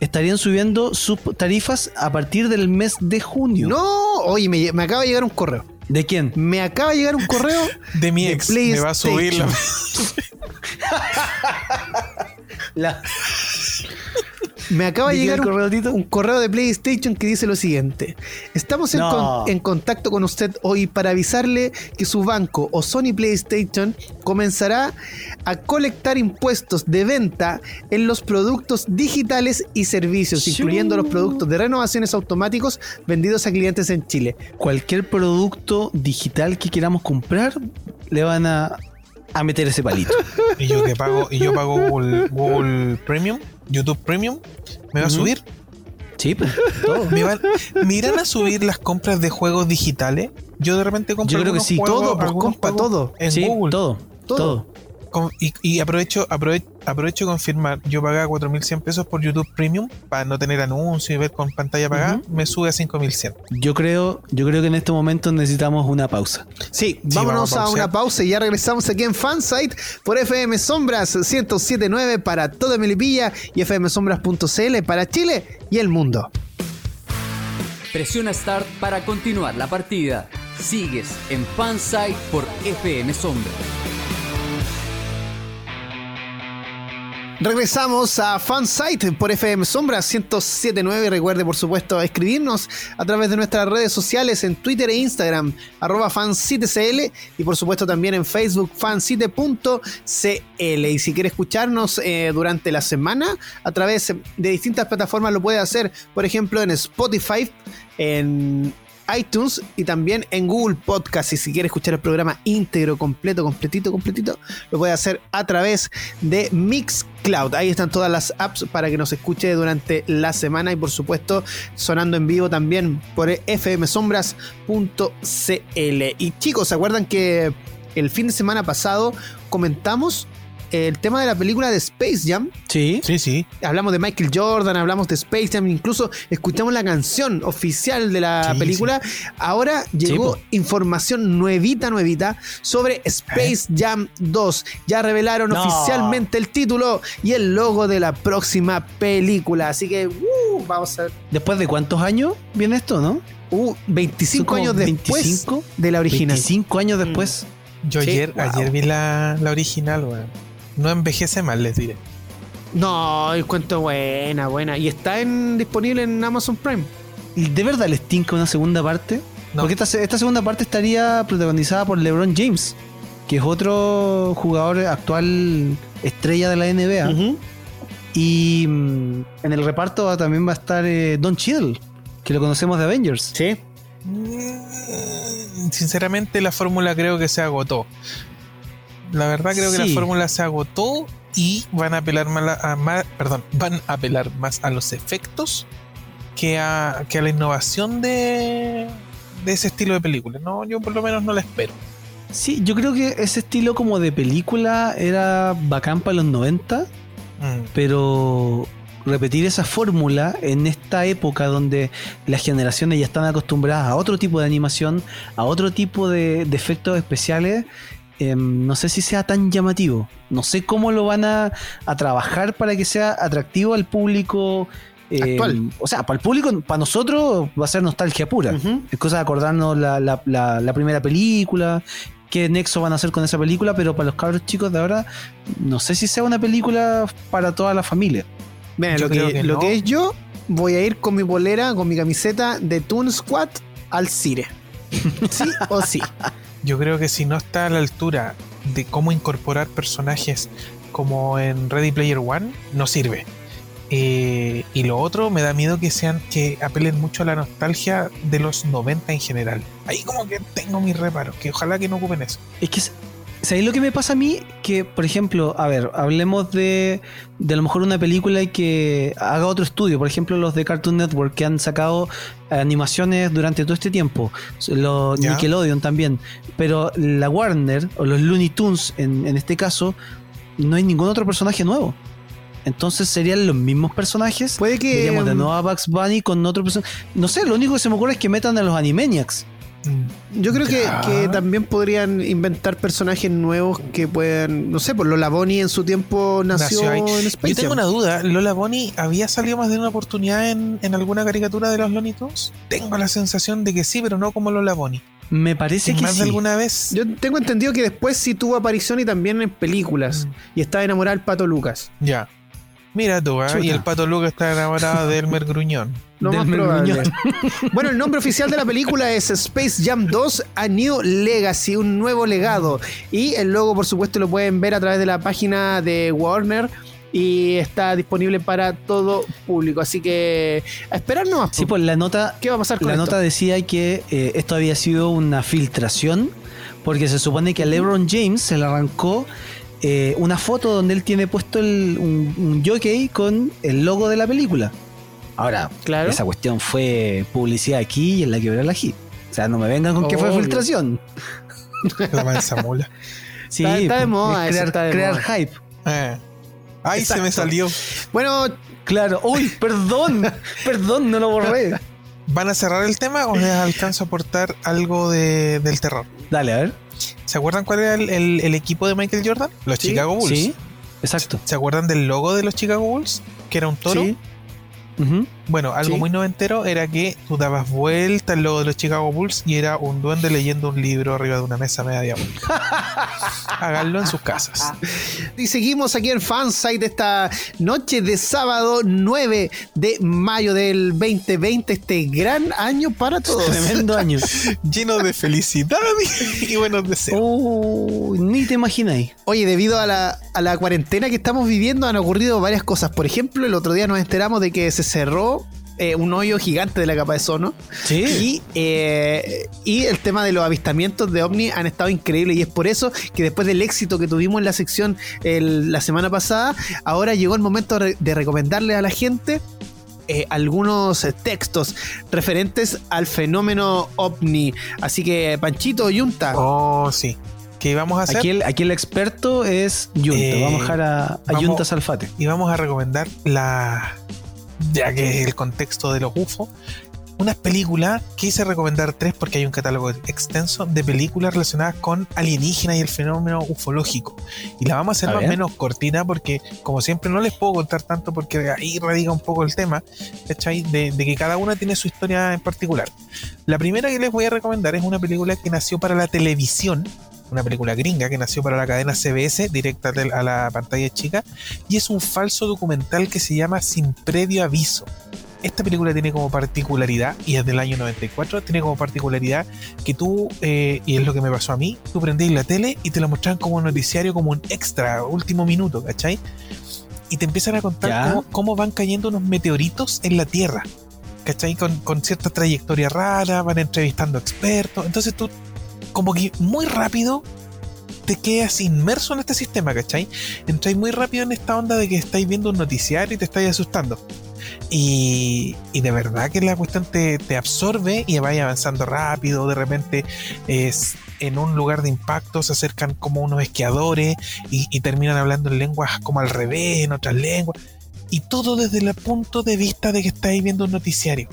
estarían subiendo sus tarifas a partir del mes de junio. No, oye, me, me acaba de llegar un correo. ¿De quién? Me acaba de llegar un correo De mi de ex. Me va a subir la- La- Me acaba de ¿De llegar un, correo, Tito? un correo de PlayStation que dice lo siguiente. Estamos en, No. con- en contacto con usted hoy para avisarle que su banco o Sony PlayStation comenzará a colectar impuestos de venta en los productos digitales y servicios, Shoo. incluyendo los productos de renovaciones automáticos vendidos a clientes en Chile. Cualquier producto digital que queramos comprar, le van a, a meter ese palito. Y yo que pago, y yo pago Google, Google Premium, YouTube Premium, me va a subir. Sí, pues, todo. ¿Me, van, ¿Me irán a subir las compras de juegos digitales? Yo de repente compro Yo creo que sí. Todo, pues, juegos todo. En Sí, Google. todo, Todo. todo. Con- y, y aprovecho, aprovecho, confirmar, yo pagaba 4.100 pesos por YouTube Premium para no tener anuncios y ver con pantalla apagada, me sube a 5.100. Yo creo, yo creo que en este momento necesitamos una pausa. Sí, Sí, vámonos vamos a una pausa y ya regresamos aquí en Fansite por FM Sombras 1079 para toda Melipilla y fmsombras.cl para Chile y el mundo. Presiona Start para continuar la partida. Sigues en Fansite por FM Sombra. Regresamos a Fansite por FM Sombras 1079. Recuerde, por supuesto, escribirnos a través de nuestras redes sociales en Twitter e Instagram, arroba fansitecl y por supuesto también en Facebook fansite.cl. Y si quiere escucharnos eh, durante la semana a través de distintas plataformas, lo puede hacer, por ejemplo, en Spotify, en iTunes y también en Google Podcast. Y si quiere escuchar el programa íntegro, completo, completito, completito, lo puede hacer a través de Mixcloud. Ahí están todas las apps para que nos escuche durante la semana y por supuesto sonando en vivo también por fmsombras.cl. Y chicos, ¿se acuerdan que el fin de semana pasado comentamos el tema de la película de Space Jam? Sí. Sí, sí. hablamos de Michael Jordan, hablamos de Space Jam, incluso escuchamos la canción oficial de la Sí, película. Ahora llegó información nuevita, nuevita sobre Space Jam 2. Ya revelaron No. oficialmente el título y el logo de la próxima película. Así que, uh, vamos a ver. ¿Después de cuántos años viene esto, no? Uh, 25 Son como años después 25, de la original. 25 años después. Yo Sí, ayer, wow. ayer vi la, la original, weón. No envejece mal, les diré. No, el cuento buena, buena. Y está en, disponible en Amazon Prime. ¿Y ¿De verdad les tinca una segunda parte? No. Porque esta, se- esta segunda parte estaría protagonizada por LeBron James, que es otro jugador actual estrella de la NBA. Y mm, en el reparto también va a estar eh, Don Cheadle, que lo conocemos de Avengers. Sí. Mm, Sinceramente, la fórmula creo que se agotó. La verdad creo que la fórmula se agotó y van a apelar más a, a más, perdón, van a apelar más a los efectos que a, que a la innovación de, de ese estilo de película. No, yo por lo menos no la espero. Sí, yo creo que ese estilo como de película era bacán para los 90, Mm. pero repetir esa fórmula en esta época donde las generaciones ya están acostumbradas a otro tipo de animación, a otro tipo de, de efectos especiales, em, no sé si sea tan llamativo. No sé cómo lo van a, a trabajar para que sea atractivo al público. em, Actual. O sea, para el público, para nosotros va a ser nostalgia pura. Ujú. Es cosa de acordarnos la, la- la- la primera película, qué nexo van a hacer con esa película, pero para los cabros chicos de ahora, no sé si sea una película para toda la familia. Mira, lo, que, creo que lo no. que es yo, voy a ir con mi bolera, con mi camiseta de Toon Squad al Cire. Sí o sí. Yo creo que si no está a la altura de cómo incorporar personajes como en Ready Player One, no sirve. Eh, y lo otro, me da miedo que sean que apelen mucho a la nostalgia de los 90 en general. Ahí como que tengo mis reparos, que ojalá que no ocupen eso. Es que, ¿sabéis lo que me pasa a mí? Que, por ejemplo, a ver, hablemos de, de a lo mejor una película y que haga otro estudio. Por ejemplo, los de Cartoon Network que han sacado animaciones durante todo este tiempo. Los. Nickelodeon también. Pero la Warner, o los Looney Tunes en, en este caso, no hay ningún otro personaje nuevo. Entonces serían los mismos personajes. Puede que. Veríamos de mm, nuevo a Bugs Bunny con otro personaje. No sé, lo único que se me ocurre es que metan a los Animaniacs. Yo creo que, también podrían inventar personajes nuevos que puedan. No sé, por Lola Bonnie en su tiempo nació, Nació ahí. en Yo Space tengo Jam. una duda, ¿Lola Bonnie había salido más de una oportunidad en, en alguna caricatura de los Looney Tunes? Tengo la sensación de que sí, pero no como Lola Bonnie. Me parece que más sí. de alguna vez. Yo tengo entendido que después sí tuvo aparición y también en películas. Mm. Y estaba enamorada del pato Lucas. Ya. Mira tú, ¿eh? Y el pato Lucas está enamorado de Elmer Gruñón. Lo Del más probable. bueno, el nombre oficial de la película es Space Jam 2 A New Legacy, un nuevo legado. Y el logo, por supuesto, lo pueden ver a través de la página de Warner. Y está disponible para todo público. Así que a esperar nomás. Sí, pues la nota, ¿Qué va a pasar con la esto? nota decía que eh, esto había sido una filtración, porque se supone que a LeBron James se le arrancó eh, una foto donde él tiene puesto el- un, un jockey con el logo de la película. Ahora, Claro. esa cuestión fue publicidad aquí y en la quebrada la Hit. O sea, no me vengan con que fue filtración. La mansa mula. Sí, Está- está de pues, moda es crear, está de crear moda. hype. Eh. Ay, se me salió. Bueno, Claro. Uy, perdón, perdón, no lo borré. ¿Van a cerrar el tema o les alcanzo a aportar algo de- del terror? Dale, a ver. ¿Se acuerdan cuál era el, el- el equipo de Michael Jordan? Los Sí, Chicago Bulls. Sí, exacto. ¿Se acuerdan del logo de los Chicago Bulls? Que era un toro. Sí. Bueno, algo Sí. muy noventero era que tú dabas vuelta al logo de los Chicago Bulls y era un duende leyendo un libro arriba de una mesa media diabólica. Háganlo en sus casas. Y seguimos aquí en Fansite esta noche de sábado 9 de mayo del 2020, este gran año para todos. Tremendo año. Lleno de felicidad y buenos deseos. Oh, ni te imagináis. Oye, debido a la, a la cuarentena que estamos viviendo han ocurrido varias cosas. Por ejemplo, el otro día nos enteramos de que se cerró eh, un hoyo gigante de la capa de ozono. Sí. Y, eh, y el tema de los avistamientos de ovni han estado increíbles y es por eso que después del éxito que tuvimos en la sección el- la semana pasada, ahora llegó el momento de, recomendarle a la gente eh, algunos textos referentes al fenómeno ovni. Así que Panchito Yunta. Oh, sí. ¿Qué vamos a hacer? Aquí el, aquí el experto es Yunta. Eh, vamos a dejar a, a vamos- Yunta Salfate. y vamos a recomendar la. Ya que es el contexto de los UFO. Una película, quise recomendar tres porque hay un catálogo extenso de películas relacionadas con alienígenas y el fenómeno ufológico. Y la vamos a hacer A más o menos cortita porque, como siempre, no les puedo contar tanto porque ahí radica un poco el tema, ¿cachai? De, de que cada una tiene su historia en particular. La primera que les voy a recomendar es una película que nació para la televisión, una película gringa que nació para la cadena CBS, directa a la pantalla chica, y es un falso documental que se llama Sin Previo Aviso. Esta película tiene como particularidad, y es del año 94, tiene como particularidad que tú, eh, y es lo que me pasó a mí, tú prendías la tele y te la mostraban como un noticiario, como un extra, último minuto, ¿cachai? y te empiezan a contar cómo van cayendo unos meteoritos en la Tierra. ¿Cachai? Con, con cierta trayectoria rara, van entrevistando expertos. Entonces tú, como que muy rápido, te quedas inmerso en este sistema, ¿cachai? Entráis muy rápido en esta onda de que estáis viendo un noticiario y te estáis asustando. Y, de verdad que la cuestión te, absorbe y vaya avanzando rápido. De repente es en un lugar de impacto se acercan como unos esquiadores y, y terminan hablando en lenguas como al revés, en otras lenguas. Y todo desde el punto de vista de que estáis viendo un noticiario.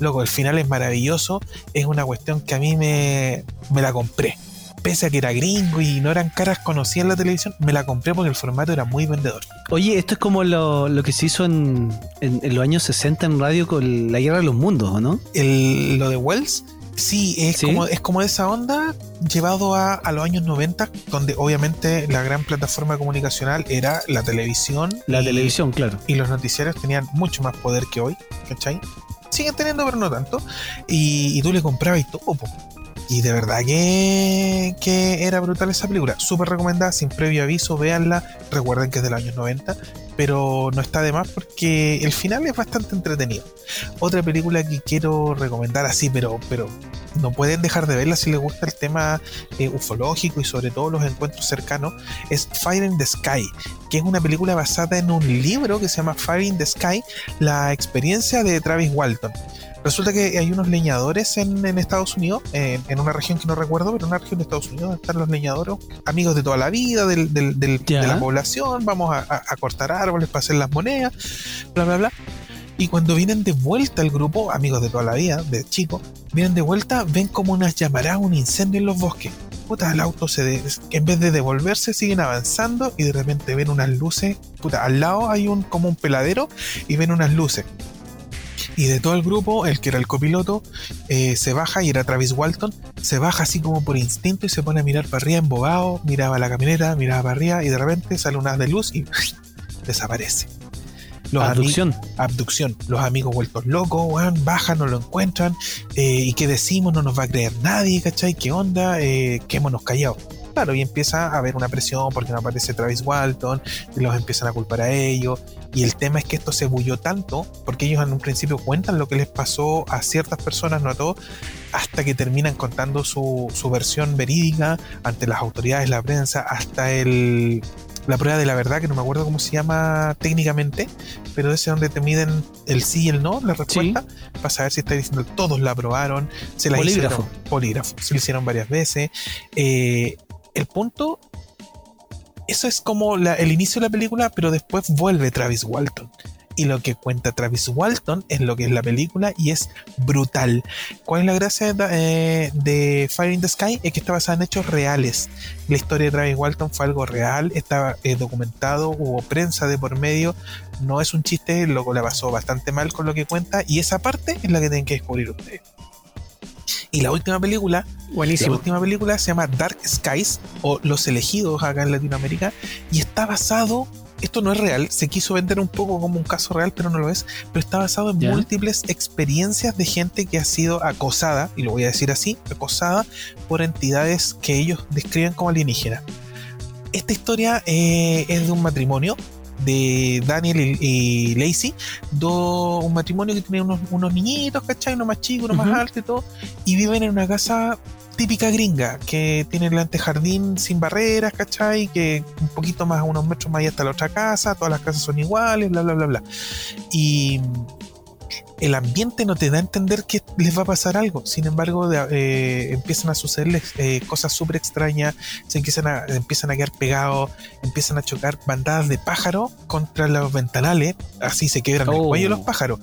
Loco, el final es maravilloso. Es una cuestión que a mí me, me la compré. Pese a que era gringo y no eran caras conocidas en la televisión, me la compré porque el formato era muy vendedor. Oye, esto es como lo, lo que se hizo en, en- en los años 60 en radio con la Guerra de los Mundos, ¿o no? El, lo de Wells, sí, es, Sí. Como, es como esa onda llevado a, a los años 90, donde obviamente la gran plataforma comunicacional era la televisión. La y- televisión, claro. Y los noticiarios tenían mucho más poder que hoy, ¿cachai? Siguen teniendo, pero no tanto. Y, y tú le comprabas y todo, po. Y de verdad que, que era brutal esa película. Súper recomendada, sin previo aviso, véanla. Recuerden que es de los años 90, pero no está de más porque el final es bastante entretenido. Otra película que quiero recomendar así, pero, pero no pueden dejar de verla si les gusta el tema eh, ufológico y sobre todo los encuentros cercanos, es Fire in the Sky, que es una película basada en un libro que se llama Fire in the Sky, la experiencia de Travis Walton. Resulta que hay unos leñadores en, en Estados Unidos, en, en una región que no recuerdo, pero en una región de Estados Unidos están los leñadores, amigos de toda la vida, del- del- del- Ya. de la población, vamos a, a- a cortar árboles para hacer las monedas, bla, bla, bla. Y cuando vienen de vuelta el grupo, amigos de toda la vida, de chicos, vienen de vuelta, ven como unas llamarás, un incendio en los bosques. Puta, el auto se de- en vez de devolverse, siguen avanzando y de repente ven unas luces. Puta, al lado hay un como un peladero y ven unas luces. Y de todo el grupo, el que era el copiloto, eh, se baja y era Travis Walton, se baja así como por instinto y se pone a mirar para arriba embobado, miraba la camioneta, miraba para arriba y de repente sale una haz de luz y desaparece. Los Abducción. abducción. Los amigos vueltos locos, weón, bajan, no lo encuentran. eh, ¿Y qué decimos? No nos va a creer nadie, ¿cachai? ¿Qué onda? Eh, quémonos callados. Claro, y empieza a haber una presión porque no aparece Travis Walton, y los empiezan a culpar a ellos. Y el tema es que esto se bulló tanto, porque ellos en un principio cuentan lo que les pasó a ciertas personas, no a todos, hasta que terminan contando su, su versión verídica ante las autoridades, la prensa, hasta el, la prueba de la verdad, que no me acuerdo cómo se llama técnicamente, pero ese donde te miden el sí y el no, la respuesta, para saber si está diciendo todos la aprobaron, se la Polígrafo. hicieron polígrafo, se lo hicieron varias veces. Eh, el punto, eso es como el inicio de la película, pero después vuelve Travis Walton. Y lo que cuenta Travis Walton es lo que es la película y es brutal. ¿Cuál es la gracia de, eh, Fire in the Sky? Es que está basada en hechos reales. La historia de Travis Walton fue algo real, está eh, documentado, hubo prensa de por medio. No es un chiste, loco la pasó bastante mal con lo que cuenta y esa parte es la que tienen que descubrir ustedes. Y la última película la Buenísimo. última película se llama Dark Skies o Los Elegidos acá en Latinoamérica y está basado, esto no es real, se quiso vender un poco como un caso real, pero no lo es, pero está basado en múltiples experiencias de gente que ha sido acosada, y lo voy a decir así, acosada por entidades que ellos describen como alienígenas. Esta historia eh, es de un matrimonio de Daniel y, y Lacey, do- un matrimonio que tiene unos, unos niñitos, ¿cachai? Uno más chico, uno más alto y todo, y viven en una casa típica gringa, que tiene el antejardín sin barreras, ¿cachai? Que un poquito más, unos metros más allá está la otra casa, todas las casas son iguales, bla, bla, bla, bla. Y el ambiente no te da a entender que les va a pasar algo. Sin embargo, de- eh, empiezan a sucederles eh, cosas súper extrañas, se empiezan a, empiezan a quedar pegados, empiezan a chocar bandadas de pájaros contra los ventanales, así se quebran el Oh. cuello los pájaros.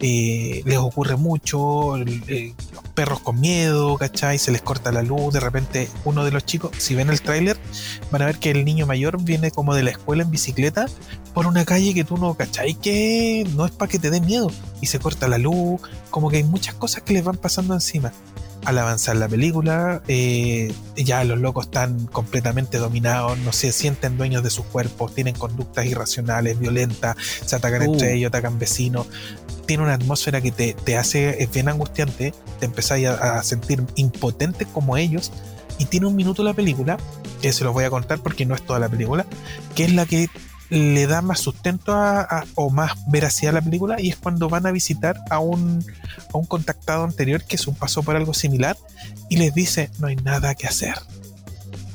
Eh, les ocurre mucho, el- los perros con miedo, ¿cachai? Se les corta la luz, de repente uno de los chicos, si ven el tráiler, van a ver que el niño mayor viene como de la escuela en bicicleta por una calle que tú no, ¿cachai? Que no es para que te dé miedo y se corta la luz, como que hay muchas cosas que les van pasando encima. Al avanzar la película, eh, ya los locos están completamente dominados, no se sienten dueños de sus cuerpos, tienen conductas irracionales, violentas, se atacan Uh. entre ellos, atacan vecinos. Tiene una atmósfera que te, te hace, es bien angustiante, te empezáis a, a sentir impotente como ellos. Y tiene un minuto la película, que se los voy a contar porque no es toda la película, que es la que le da más sustento a- a- o más veracidad a la película y es cuando van a visitar a un, a un contactado anterior que es un paso por algo similar y les dice no hay nada que hacer.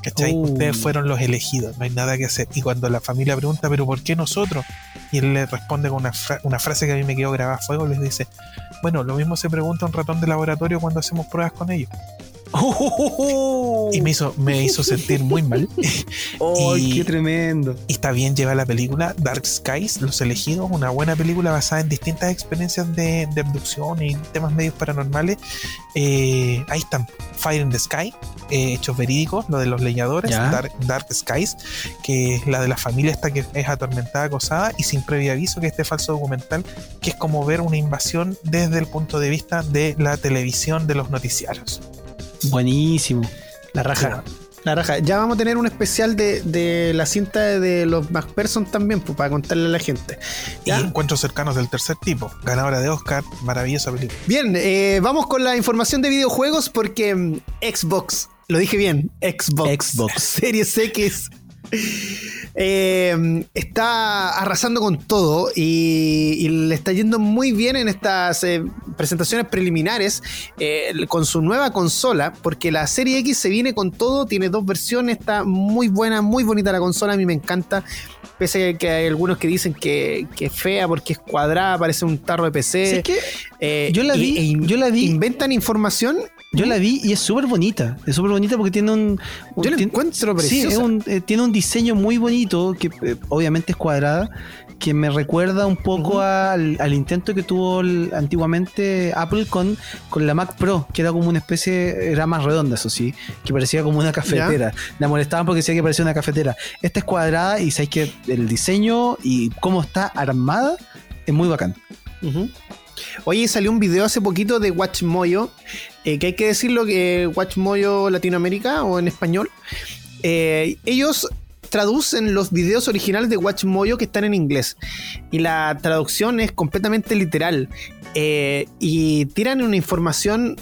¿Cachai? Oh. Ustedes fueron los elegidos, no hay nada que hacer. Y cuando la familia pregunta, ¿pero por qué nosotros? Y él le responde con una, fra- una frase que a mí me quedó grabada a fuego, les dice, bueno, lo mismo se pregunta un ratón de laboratorio cuando hacemos pruebas con ellos. Y me hizo, me hizo sentir muy mal. ¡Ay, Y- qué tremendo! Y está bien lleva la película Dark Skies, Los Elegidos, una buena película basada en distintas experiencias de, de abducción y temas medios paranormales. Eh, ahí están Fire in the Sky, eh, hechos verídicos, lo de los leñadores, Dark Skies, que es la de la familia esta que es atormentada, acosada, y sin previo aviso, que este falso documental, que es como ver una invasión desde el punto de vista de la televisión, de los noticiarios. Buenísimo. La raja. La raja. Ya vamos a tener un especial de, de la cinta de los McPherson también, pues, para contarle a la gente. Encuentros cercanos del tercer tipo, ganadora de Oscar, maravillosa película. Bien, eh, vamos con la información de videojuegos porque mm, Xbox, lo dije bien, Xbox, Xbox. Series X eh, está arrasando con todo y, y le está yendo muy bien en estas eh, presentaciones preliminares eh, con su nueva consola, porque la Serie X se viene con todo, tiene dos versiones, está muy buena, muy bonita la consola, a mí me encanta. Pese a que hay algunos que dicen que, que es fea porque es cuadrada, parece un tarro de PC. Y- vi, e yo la vi. Inventan información. Yo la vi y es súper bonita. Es súper bonita porque tiene un. un- Yo la tiene- encuentro Sí, preciosa. es un- eh, tiene un diseño muy bonito que eh, obviamente es cuadrada. Que me recuerda un poco al, al intento que tuvo el- antiguamente Apple con, con la Mac Pro, que era como una especie, era más redonda, eso sí, que parecía como una cafetera. La molestaban porque decía que parecía una cafetera. Esta es cuadrada y sabéis que el diseño y cómo está armada es muy bacán. Oye, salió un video hace poquito de WatchMoyo, eh, que hay que decirlo que WatchMoyo Latinoamérica o en español, eh, ellos traducen los videos originales de WatchMoyo que están en inglés y la traducción es completamente literal eh, y tiran una información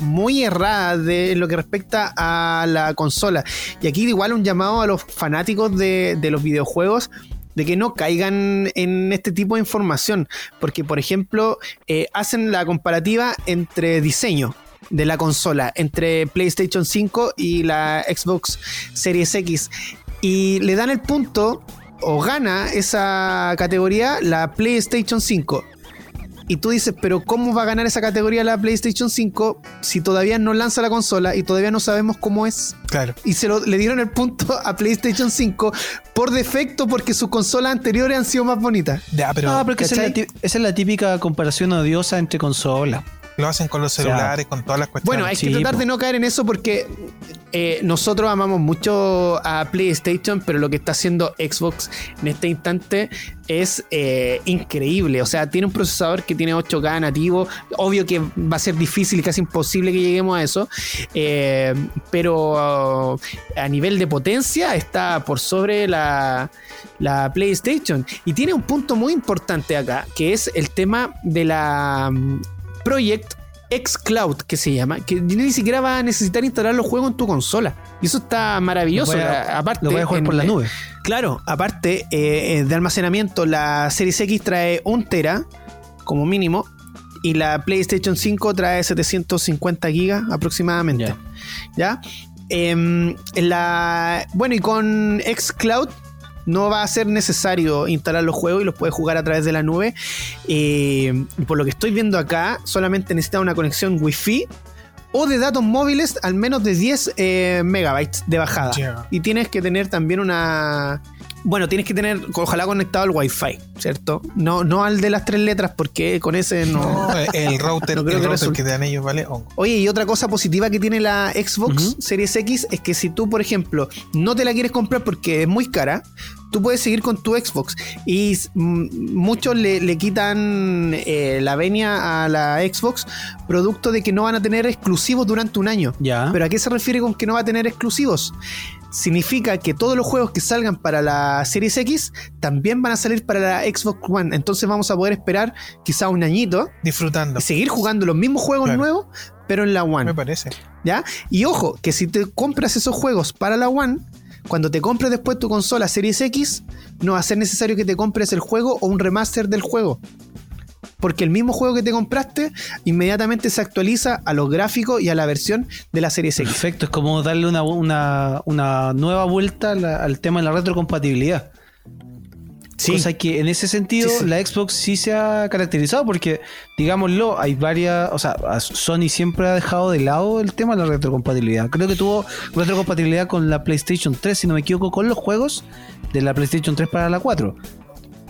muy errada de lo que respecta a la consola. Y aquí igual un llamado a los fanáticos de los videojuegos de que no caigan en este tipo de información. Porque, por ejemplo, eh, hacen la comparativa entre diseño de la consola, entre PlayStation 5 y la Xbox Series X. Y le dan el punto, o gana esa categoría, la PlayStation 5. Y tú dices, pero ¿cómo va a ganar esa categoría la PlayStation 5 si todavía no lanza la consola y todavía no sabemos cómo es? Claro. Y se lo, le dieron el punto a PlayStation 5 por defecto porque sus consolas anteriores han sido más bonitas. Ya, pero no, pero que esa es, la, ¿cachai? tí- esa es la típica comparación odiosa entre consolas. Lo hacen con los sea, celulares, con todas las cuestiones. Bueno, hay Sí, que tratar po. de no caer en eso porque eh, nosotros amamos mucho a PlayStation, pero lo que está haciendo Xbox en este instante es eh, increíble. O sea, tiene un procesador que tiene 8K nativo. Obvio que va a ser difícil y casi imposible que lleguemos a eso. eh, pero uh, a nivel de potencia está por sobre la, la PlayStation. Y tiene un punto muy importante acá, que es el tema de la Project xCloud, que se llama, que ni siquiera va a necesitar instalar los juegos en tu consola. Y eso está maravilloso. Lo a- aparte, Lo voy a jugar en- por la nube. Claro, aparte eh, eh, de almacenamiento, la Series X trae un tera como mínimo y la PlayStation 5 trae 750 gigas aproximadamente. ¿Ya? Em, la, bueno, y con xCloud no va a ser necesario instalar los juegos y los puedes jugar a través de la nube. Eh, y por lo que estoy viendo acá, solamente necesita una conexión Wi-Fi o de datos móviles al menos de 10 eh, megabytes de bajada. Y tienes que tener también una. Bueno, tienes que tener, ojalá conectado al Wi-Fi, ¿cierto? No, no al de las tres letras, porque con ese no. No, el router, No creo el que router resulte. que te dan ellos vale hongo. Oye, y otra cosa positiva que tiene la Xbox. Series X es que si tú, por ejemplo, no te la quieres comprar porque es muy cara, tú puedes seguir con tu Xbox. Y muchos le, le quitan eh, la venia a la Xbox producto de que no van a tener exclusivos durante un año. Ya. ¿Pero a qué se refiere con que no va a tener exclusivos? Significa que todos los juegos que salgan para la Series X también van a salir para la Xbox One. Entonces vamos a poder esperar quizá un añito Disfrutando. y seguir jugando los mismos juegos Claro. nuevos, pero en la One. Me parece. ¿Ya? Y ojo, que si te compras esos juegos para la One, cuando te compres después tu consola Series X, no va a ser necesario que te compres el juego o un remaster del juego. Porque el mismo juego que te compraste inmediatamente se actualiza a los gráficos y a la versión de la Series X. Perfecto, es como darle una, una, nueva vuelta al tema de la retrocompatibilidad. Sí. Cosa que en ese sentido Sí, sí. la Xbox sí se ha caracterizado porque, digámoslo, hay varias, o sea, Sony siempre ha dejado de lado el tema de la retrocompatibilidad. Creo que tuvo retrocompatibilidad con la PlayStation 3, si no me equivoco, con los juegos de la PlayStation 3 para la 4.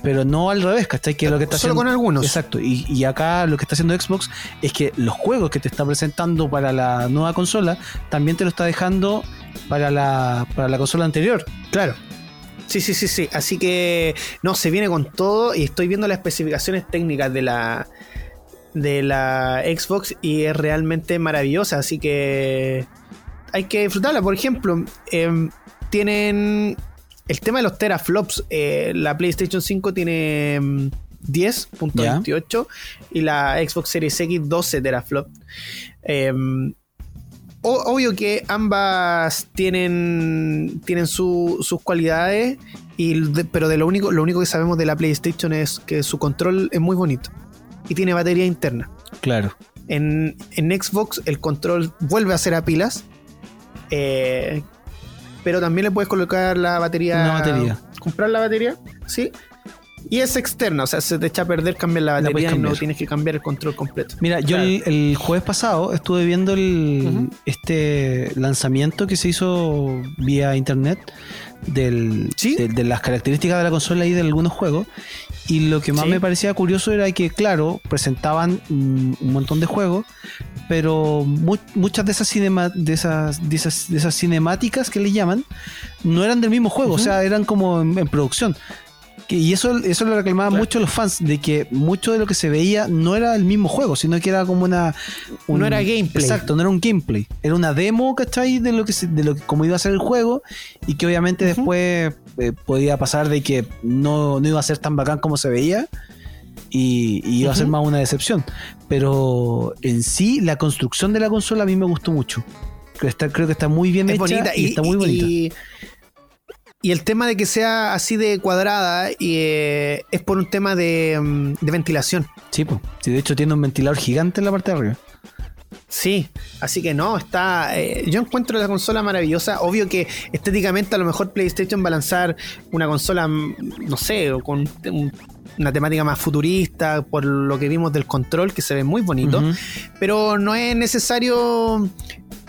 Pero no al revés, ¿cachai? Que lo que está Solo haciendo. con algunos. Exacto. Y, y acá lo que está haciendo Xbox es que los juegos que te está presentando para la nueva consola también te lo está dejando para la, para la consola anterior. Claro. Sí, sí, sí, sí. Así que no, se viene con todo y estoy viendo las especificaciones técnicas de la de la Xbox y es realmente maravillosa, así que hay que disfrutarla. Por ejemplo, em, tienen el tema de los teraflops. eh, la PlayStation 5 tiene em, 10.28 y la Xbox Series X 12 teraflops. Em, o- obvio que ambas tienen, tienen su- sus cualidades, y de- pero de lo único, lo único que sabemos de la PlayStation es que su control es muy bonito y tiene batería interna. Claro. En, en Xbox el control vuelve a ser a pilas, eh, pero también le puedes colocar la batería. Una batería. Comprar la batería, sí. Y es externa, o sea, se te echa a perder cambiar la La batería y no tienes que cambiar el control completo. Mira, yo el, el jueves pasado estuve viendo el, este lanzamiento que se hizo vía internet del, ¿Sí? de, de las características de la consola y de algunos juegos. Y lo que más Sí. me parecía curioso era que, claro, presentaban un montón de juegos, pero mu- muchas de esas, cinema- de, esas, de, esas, de esas cinemáticas que le llaman no eran del mismo juego, o sea, eran como en, en producción. Que- Y eso, eso lo reclamaban Claro. mucho los fans, de que mucho de lo que se veía no era el mismo juego, sino que era como una... No era gameplay. Exacto, no era un gameplay. Era una demo, ¿cachai? De lo que se- de lo que, cómo iba a ser el juego y que obviamente después eh, podía pasar de que no, no iba a ser tan bacán como se veía y, y iba a ser más una decepción. Pero en sí, la construcción de la consola a mí me gustó mucho. Está, creo que está muy bien es hecha bonita y, está muy bonita. Y, y el tema de que sea así de cuadrada y, eh, es por un tema de, mm, de ventilación. Sí, pues. Sí, de hecho tiene un ventilador gigante en la parte de arriba. Sí, así que no, está. eh, yo encuentro la consola maravillosa. Obvio que estéticamente a lo mejor PlayStation va a lanzar una consola, mm, no sé, con un- una temática más futurista, por lo que vimos del control, que se ve muy bonito. Pero no es necesario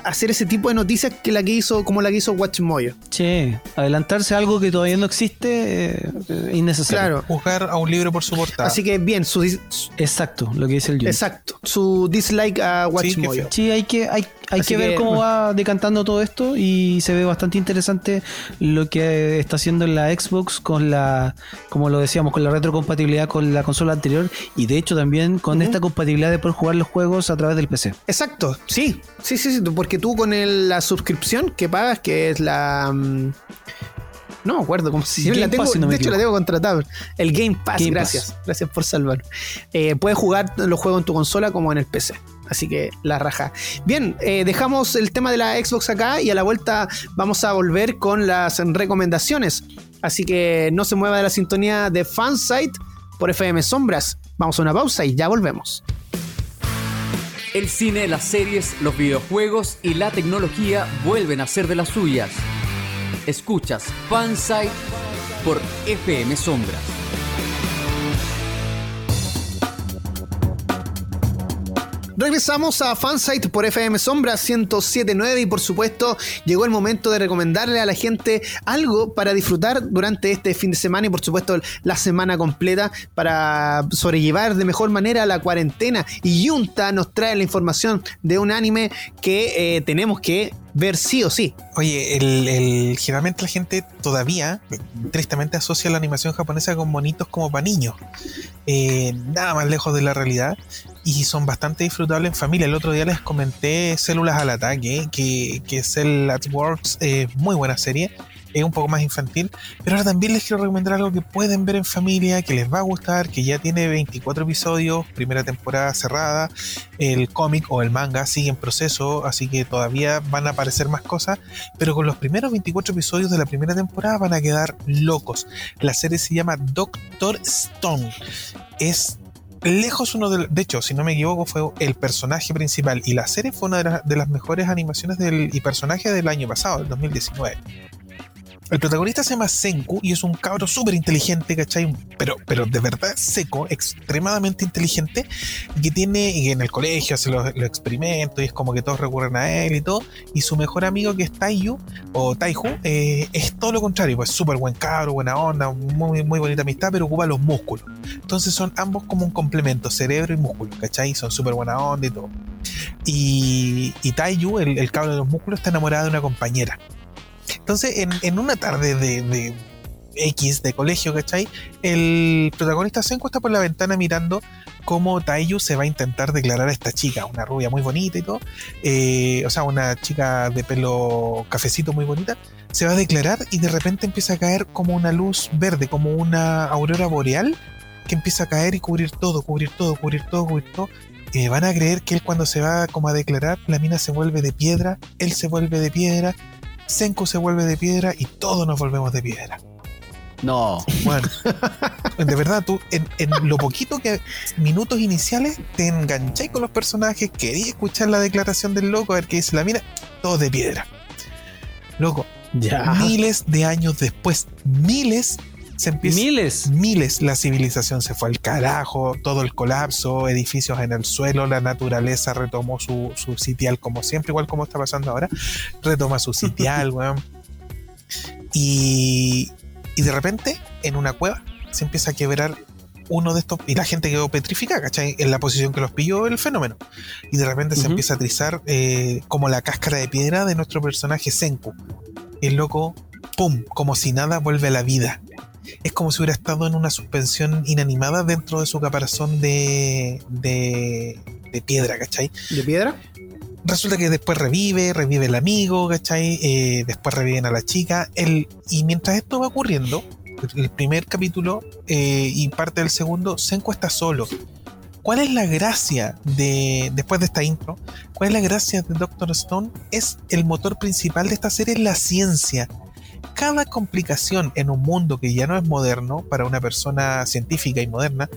hacer ese tipo de noticias que la que hizo, como la que hizo Watchmoyo. Che, adelantarse a algo que todavía no existe eh, es innecesario. Claro. Juzgar a un libro por su portada. Así que bien, su, Exacto, lo que dice el Jun. exacto, su dislike a Sí, Watchmoyo. que Sí, hay que, hay, hay que ver que, cómo va decantando todo esto y se ve bastante interesante lo que está haciendo la Xbox con la, como lo decíamos, con la retrocompatibilidad con la consola anterior y de hecho también con esta compatibilidad de poder jugar los juegos a través del PC. Exacto, sí, sí, sí, sí, porque tú con el- la suscripción que pagas, que es la... mm, No me acuerdo cómo se Game la tengo, no De hecho, la tengo contratada. El Game Pass, Game gracias. Pass. Gracias por salvar. Eh, puedes jugar los juegos en tu consola como en el PC. Así que la raja. Bien, eh, dejamos el tema de la Xbox acá y a la vuelta vamos a volver con las recomendaciones. Así que no se mueva de la sintonía de Fansite por FM Sombras. Vamos a una pausa y ya volvemos. El cine, las series, los videojuegos y la tecnología vuelven a ser de las suyas. Escuchas Fansite por FM Sombras. Regresamos a Fansite por FM Sombra 1079 y por supuesto llegó el momento de recomendarle a la gente algo para disfrutar durante este fin de semana y por supuesto la semana completa para sobrellevar de mejor manera la cuarentena. Y Yunta nos trae la información de un anime que eh, tenemos que ver sí o sí. Oye, el, el- generalmente la gente todavía, tristemente, asocia la animación japonesa con monitos como para niños. Eh, nada más lejos de la realidad. Y son bastante disfrutables en familia. El otro día les comenté Células al Ataque, que, que Cell at Works, eh, muy buena serie. Es un poco más infantil, pero ahora también les quiero recomendar algo que pueden ver en familia, que les va a gustar, que ya tiene 24 episodios, primera temporada cerrada, el cómic o el manga sigue en proceso, así que todavía van a aparecer más cosas, pero con los primeros 24 episodios de la primera temporada van a quedar locos. La serie se llama Doctor Stone. Es lejos uno de, de hecho, si no me equivoco, fue el personaje principal y la serie fue una de, de las mejores animaciones del, y personajes del año pasado, del 2019. El protagonista se llama Senku y es un cabro súper inteligente, ¿cachai? Pero, pero de verdad seco, extremadamente inteligente, que tiene, y en el colegio hace los, experimentos y es como que todos recurren a él y todo. Y su mejor amigo, que es Taiyu, o Taihu, eh, es todo lo contrario, pues súper buen cabro, buena onda, muy, muy bonita amistad, pero ocupa los músculos. Entonces son ambos como un complemento, cerebro y músculo, ¿cachai? Son súper buena onda y todo. Y, y Taiyu, el, el cabro de los músculos, está enamorado de una compañera. Entonces, en, una tarde de, de, X de colegio, ¿cachai? El protagonista se encuesta por la ventana mirando cómo Taiyu se va a intentar declarar a esta chica, una rubia muy bonita y todo, eh, o sea, una chica de pelo cafecito muy bonita, se va a declarar y de repente empieza a caer como una luz verde, como una aurora boreal que empieza a caer y cubrir todo, cubrir todo, cubrir todo, cubrir todo. Eh, van a creer que él cuando se va como a declarar, la mina se vuelve de piedra, él se vuelve de piedra, Senku se vuelve de piedra y todos nos volvemos de piedra. No. Bueno, de verdad, tú en, en, lo poquito que minutos iniciales te engancháis con los personajes, querías escuchar la declaración del loco, a ver qué dice la mina, todos de piedra. Loco, ya. miles de años después, miles se empieza, miles miles la civilización se fue al carajo todo el colapso edificios en el suelo la naturaleza retomó su, su sitial como siempre igual como está pasando ahora retoma su sitial weón y, y de repente en una cueva se empieza a quebrar uno de estos y la gente quedó petrificada, ¿cachai? En la posición que los pilló el fenómeno. Y de repente uh -huh. se empieza a trizar eh, como la cáscara de piedra de nuestro personaje Senku. El loco, ¡pum! Como si nada vuelve a la vida es como si hubiera estado en una suspensión inanimada dentro de su caparazón de, de, de piedra, ¿cachai? ¿De piedra? Resulta que después revive, revive el amigo, ¿cachai? Eh, después reviven a la chica. El, y mientras esto va ocurriendo, el primer capítulo eh, y parte del segundo, se encuesta solo. ¿Cuál es la gracia de, después de esta intro, cuál es la gracia de Doctor Stone? Es el motor principal de esta serie, es la ciencia cada complicación en un mundo que ya no es moderno para una persona científica y moderna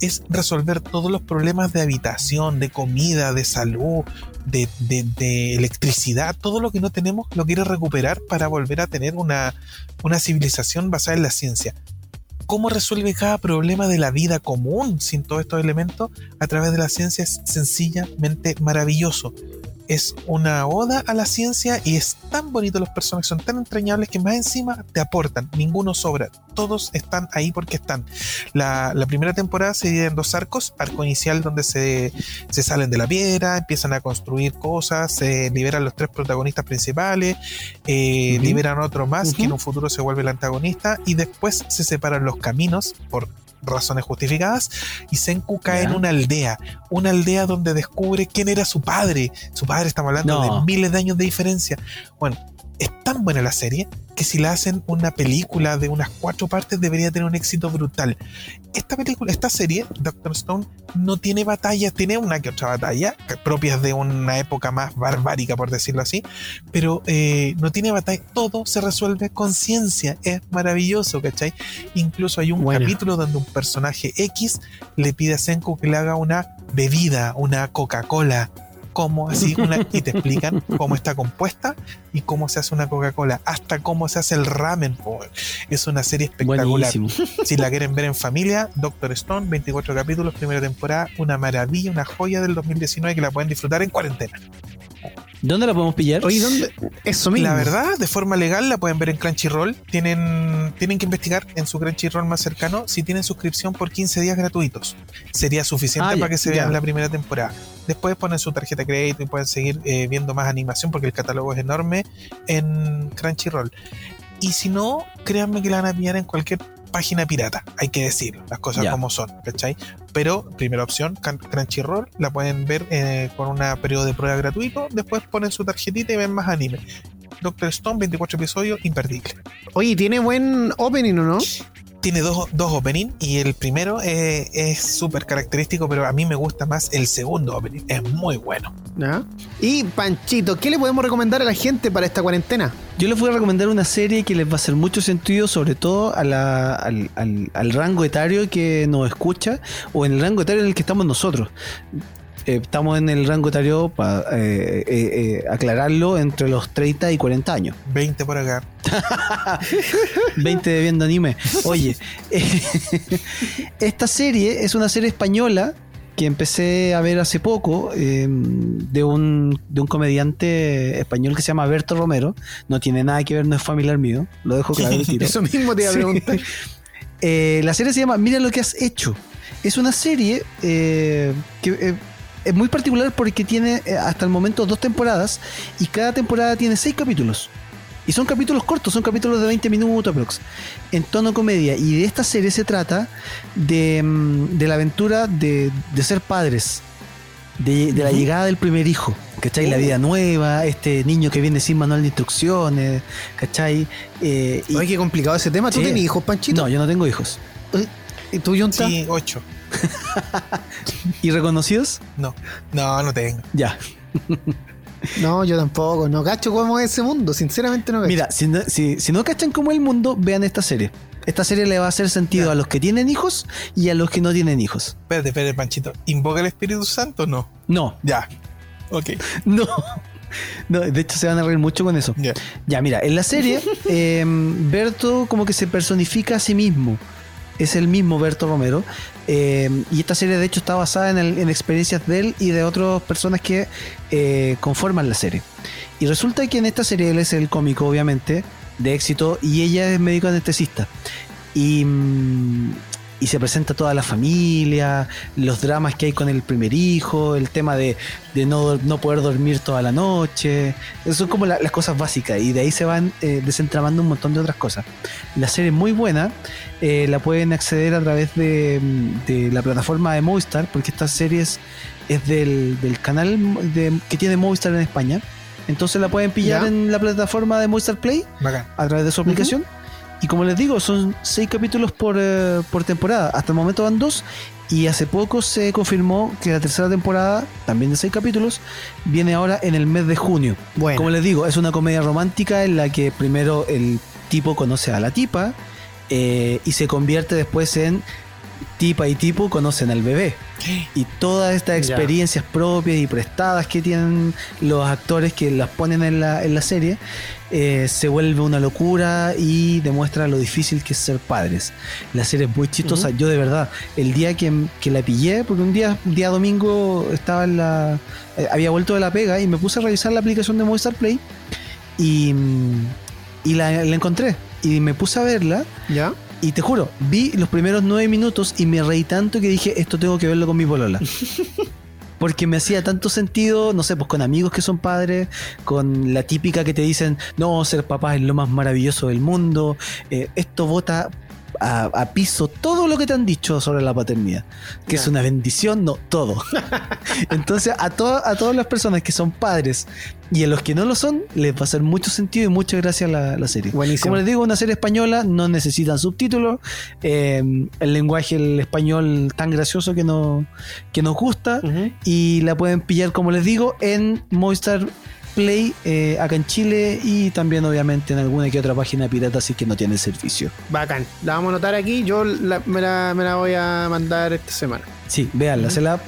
es resolver todos los problemas de habitación, de comida, de salud, de, electricidad, todo lo que no tenemos lo quiere recuperar para volver a tener una, una civilización basada en la ciencia. ¿Cómo resuelve cada problema de la vida común sin todos estos elementos? A través de la ciencia es sencillamente maravilloso es una oda a la ciencia y es tan bonito los personajes, son tan entrañables que más encima te aportan, ninguno sobra, todos están ahí porque están. La, la primera temporada se divide en dos arcos, arco inicial donde se, se, salen de la piedra, empiezan a construir cosas, se liberan los tres protagonistas principales, eh, uh -huh. liberan otro más uh -huh. que en un futuro se vuelve el antagonista y después se separan los caminos por razones justificadas, y Senku cae en una aldea, una aldea donde descubre quién era su padre. Su padre, estamos hablando no. de miles de años de diferencia. Bueno, es tan buena la serie que si la hacen una película de unas cuatro partes debería tener un éxito brutal. Esta película, esta serie, Doctor Stone, no tiene batallas, tiene una que otra batalla, propias de una época más barbárica, por decirlo así, pero eh, no tiene batalla, todo se resuelve con ciencia, es maravilloso, ¿cachai? Incluso hay un bueno. capítulo donde un personaje X le pide a Senku que le haga una bebida, una Coca-Cola, cómo así una, y te explican cómo está compuesta y cómo se hace una Coca-Cola, hasta cómo se hace el ramen. Es una serie espectacular. Buenísimo. Si la quieren ver en familia, Doctor Stone, 24 capítulos, primera temporada, una maravilla, una joya del 2019 que la pueden disfrutar en cuarentena. ¿Dónde la podemos pillar? Oye, ¿dónde? Eso mismo. La verdad, de forma legal la pueden ver en Crunchyroll. Tienen, tienen que investigar en su Crunchyroll más cercano si tienen suscripción por 15 días gratuitos. Sería suficiente ah, para que se vean la primera temporada. Después ponen su tarjeta de crédito y pueden seguir eh, viendo más animación porque el catálogo es enorme en Crunchyroll. Y si no, créanme que la van a pillar en cualquier página pirata, hay que decir las cosas yeah. como son, ¿cachai? Pero, primera opción, Crunchyroll, la pueden ver eh, con un periodo de prueba gratuito, después ponen su tarjetita y ven más anime. Doctor Stone, 24 episodios, imperdible. Oye, ¿tiene buen opening o no? Tiene dos, dos opening y el primero eh, es súper característico, pero a mí me gusta más el segundo opening. Es muy bueno. Y Panchito, ¿qué le podemos recomendar a la gente para esta cuarentena? Yo les voy a recomendar una serie que les va a hacer mucho sentido, sobre todo a la- al, al- al rango etario que nos escucha o en el rango etario en el que estamos nosotros. Eh, estamos en el rango etario, para aclararlo, entre los 30 y 40 años. 20 por acá. 20 de viendo anime. Oye, eh, esta serie es una serie española que empecé a ver hace poco eh, de, un, de un comediante español que se llama Berto Romero. No tiene nada que ver, no es familiar mío. Lo dejo claro. Eso mismo te iba a Sí. preguntar. Eh, la serie se llama Mira lo que has hecho. Es una serie eh, que eh, es muy particular porque tiene eh, hasta el momento dos temporadas y cada temporada tiene seis capítulos. Y son capítulos cortos, son capítulos de 20 minutos aprox, en tono comedia. Y de esta serie se trata de, mm, de la aventura de, de ser padres, de, de la llegada del primer hijo, ¿cachai? La vida nueva, este niño que viene sin manual de instrucciones, ¿cachai? Eh, y- Oye, qué complicado ese tema. ¿Tú Sí. tenés hijos, Panchito? no, yo no tengo hijos. ¿Y tú, Junta? Sí, 8. ¿Y reconocidos? No, no, no tengo. Ya. No, yo tampoco. No cacho cómo es ese mundo. Sinceramente no cacho. Mira, si no, si, si no cachan cómo es el mundo, vean esta serie. Esta serie le va a hacer sentido a los que tienen hijos y a los que no tienen hijos. Espérate, espérate, Panchito. ¿Invoca el Espíritu Santo o no? No, Ya. Ok. no. No, de hecho se van a reír mucho con eso. Ya. Ya, mira, en la serie, eh, Berto como que se personifica a sí mismo. Es el mismo Berto Romero. eh, y esta serie, de hecho, está basada en, el- en experiencias de él y de otras personas que eh, conforman la serie. Y resulta que en esta serie él es el cómico, obviamente, de éxito, y ella es médico anestesista. Y, mm, y se presenta toda la familia, los dramas que hay con el primer hijo, el tema de, de no, no poder dormir toda la noche. Esas son como la- las cosas básicas y de ahí se van eh, desentramando un montón de otras cosas. La serie es muy buena, eh, la pueden acceder a través de, de la plataforma de Movistar, porque esta serie es, es del, del canal de- que tiene Movistar en España. Entonces la pueden pillar Ya. en la plataforma de Movistar Play Bacán. a través de su aplicación. Y como les digo, son seis capítulos por, eh, por temporada. Hasta el momento van dos. Y hace poco se confirmó que la tercera temporada, también de seis capítulos, viene ahora en el mes de junio. Bueno. Como les digo, es una comedia romántica en la que primero el tipo conoce a la tipa eh, y se convierte después en tipa y tipo conocen al bebé. Y todas estas Ya. experiencias propias y prestadas que tienen los actores que las ponen en la, en la serie, eh, se vuelve una locura y demuestra lo difícil que es ser padres. La serie es muy chistosa. Yo de verdad, el día que, que la pillé, porque un día, un día domingo estaba en la... eh, había vuelto de la pega y me puse a revisar la aplicación de Movistar Play y, y la, la encontré. Y me puse a verla ¿Ya? y te juro, vi los primeros nueve minutos y me reí tanto que dije, esto tengo que verlo con mi polola. Porque me hacía tanto sentido, no sé, pues con amigos que son padres, con la típica que te dicen, no, ser papá es lo más maravilloso del mundo. eh, esto bota a, a piso todo lo que te han dicho sobre la paternidad. Que es una bendición, no, todo. Entonces, a, to- a todas las personas que son padres y a los que no lo son, les va a hacer mucho sentido y muchas gracias la, la serie. Buenísimo. Como les digo, una serie española, no necesitan subtítulos. eh, el lenguaje, el español tan gracioso que, no, que nos gusta. Y la pueden pillar, como les digo, en Movistar Play eh, acá en Chile y también obviamente en alguna que otra página pirata si es que no tiene servicio. Bacán. La vamos a anotar aquí. Yo la- me, la, me la voy a mandar esta semana. Sí, véanla. Se la,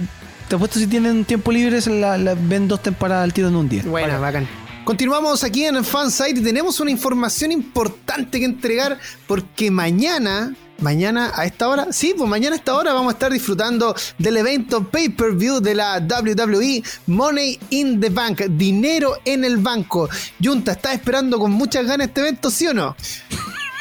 te apuesto si tienen tiempo libre, se la, la ven dos temporadas al tiro en un día. Buena, bacán. Continuamos aquí en Fansite y tenemos una información importante que entregar porque mañana, mañana a esta hora, sí, pues mañana a esta hora vamos a estar disfrutando del evento pay-per-view de la WWE Money in the Bank, dinero en el banco. Junta, ¿estás esperando con muchas ganas este evento, sí o no?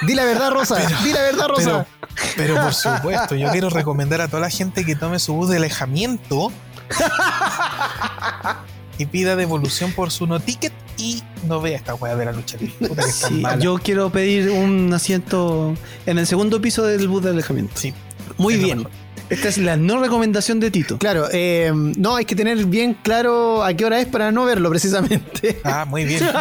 Di la verdad, Rosa. Di la verdad, Rosa. Pero, pero por supuesto, yo quiero recomendar a toda la gente que tome su bus de alejamiento y pida devolución por su no ticket y no vea esta weá de la lucha libre. Puta que está Sí, mala. yo quiero pedir un asiento en el segundo piso del bus de alejamiento. Sí, Muy es bien. Esta es la no recomendación de Tito. Claro, eh, no, hay que tener bien claro a qué hora es para no verlo precisamente. Ah, muy bien.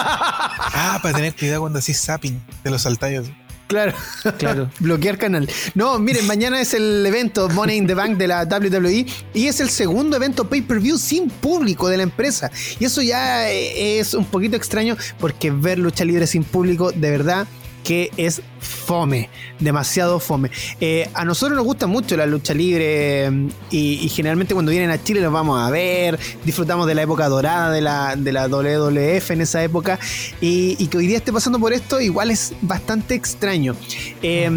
Ah, para tener cuidado cuando así zapping de los saltallos. Claro, Claro. bloquear canal. No, miren, mañana es el evento Money in the Bank de la WWE y es el segundo evento pay-per-view sin público de la empresa. Y eso ya es un poquito extraño porque ver lucha libre sin público, de verdad que es fome, demasiado fome. Eh, a nosotros nos gusta mucho la lucha libre eh, y, generalmente cuando vienen a Chile los vamos a ver, disfrutamos de la época dorada de la, de la WWF en esa época y, que hoy día esté pasando por esto igual es bastante extraño. Eh,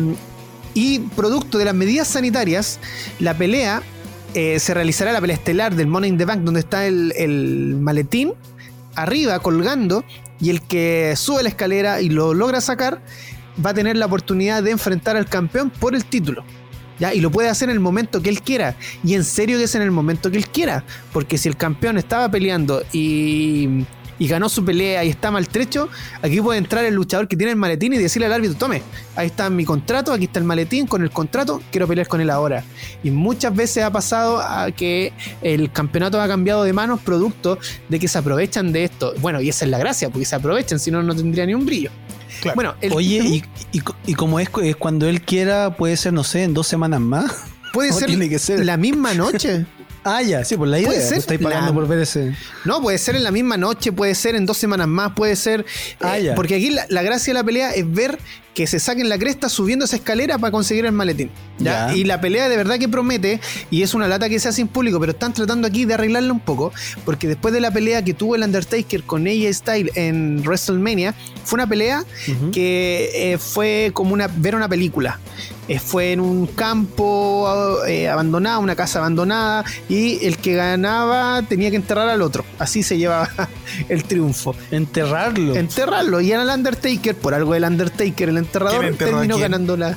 y producto de las medidas sanitarias, la pelea eh, se realizará la pelea estelar del Money in the Bank donde está el maletín arriba colgando y el que sube la escalera y lo logra sacar va a tener la oportunidad de enfrentar al campeón por el título. ¿Ya? Y lo puede hacer en el momento que él quiera. Y en serio que es en el momento que él quiera. Porque si el campeón estaba peleando y, y ganó su pelea y está maltrecho, aquí puede entrar el luchador que tiene el maletín y decirle al árbitro, tome, ahí está mi contrato, aquí está el maletín con el contrato, quiero pelear con él ahora. Y muchas veces ha pasado a que el campeonato ha cambiado de manos producto de que se aprovechan de esto. Bueno, y esa es la gracia, porque se aprovechan, si no, no tendría ni un brillo. Claro. Bueno, el- Oye, y, y, y como es, es cuando él quiera, puede ser, no sé, en dos semanas más. puede no ser, tiene que ser. la misma noche. Ah, ya, sí, por la idea. Puede pues ser estáis pagando por ver ese. No, puede ser en la misma noche, puede ser en dos semanas más, puede ser. Ah, eh, ya. porque aquí la, la gracia de la pelea es ver que se saquen la cresta subiendo esa escalera para conseguir el maletín. Y la pelea de verdad que promete, y es una lata que sea sin público, pero están tratando aquí de arreglarla un poco, porque después de la pelea que tuvo el Undertaker con AJ Styles en WrestleMania, fue una pelea que eh, fue como una ver una película. Eh, fue en un campo eh, abandonado, una casa abandonada, y el que ganaba tenía que enterrar al otro. Así se llevaba el triunfo. Enterrarlo. Enterrarlo. Y era el Undertaker, por algo el Undertaker, el enterrador, ¿Quién enterró a terminó ganando la,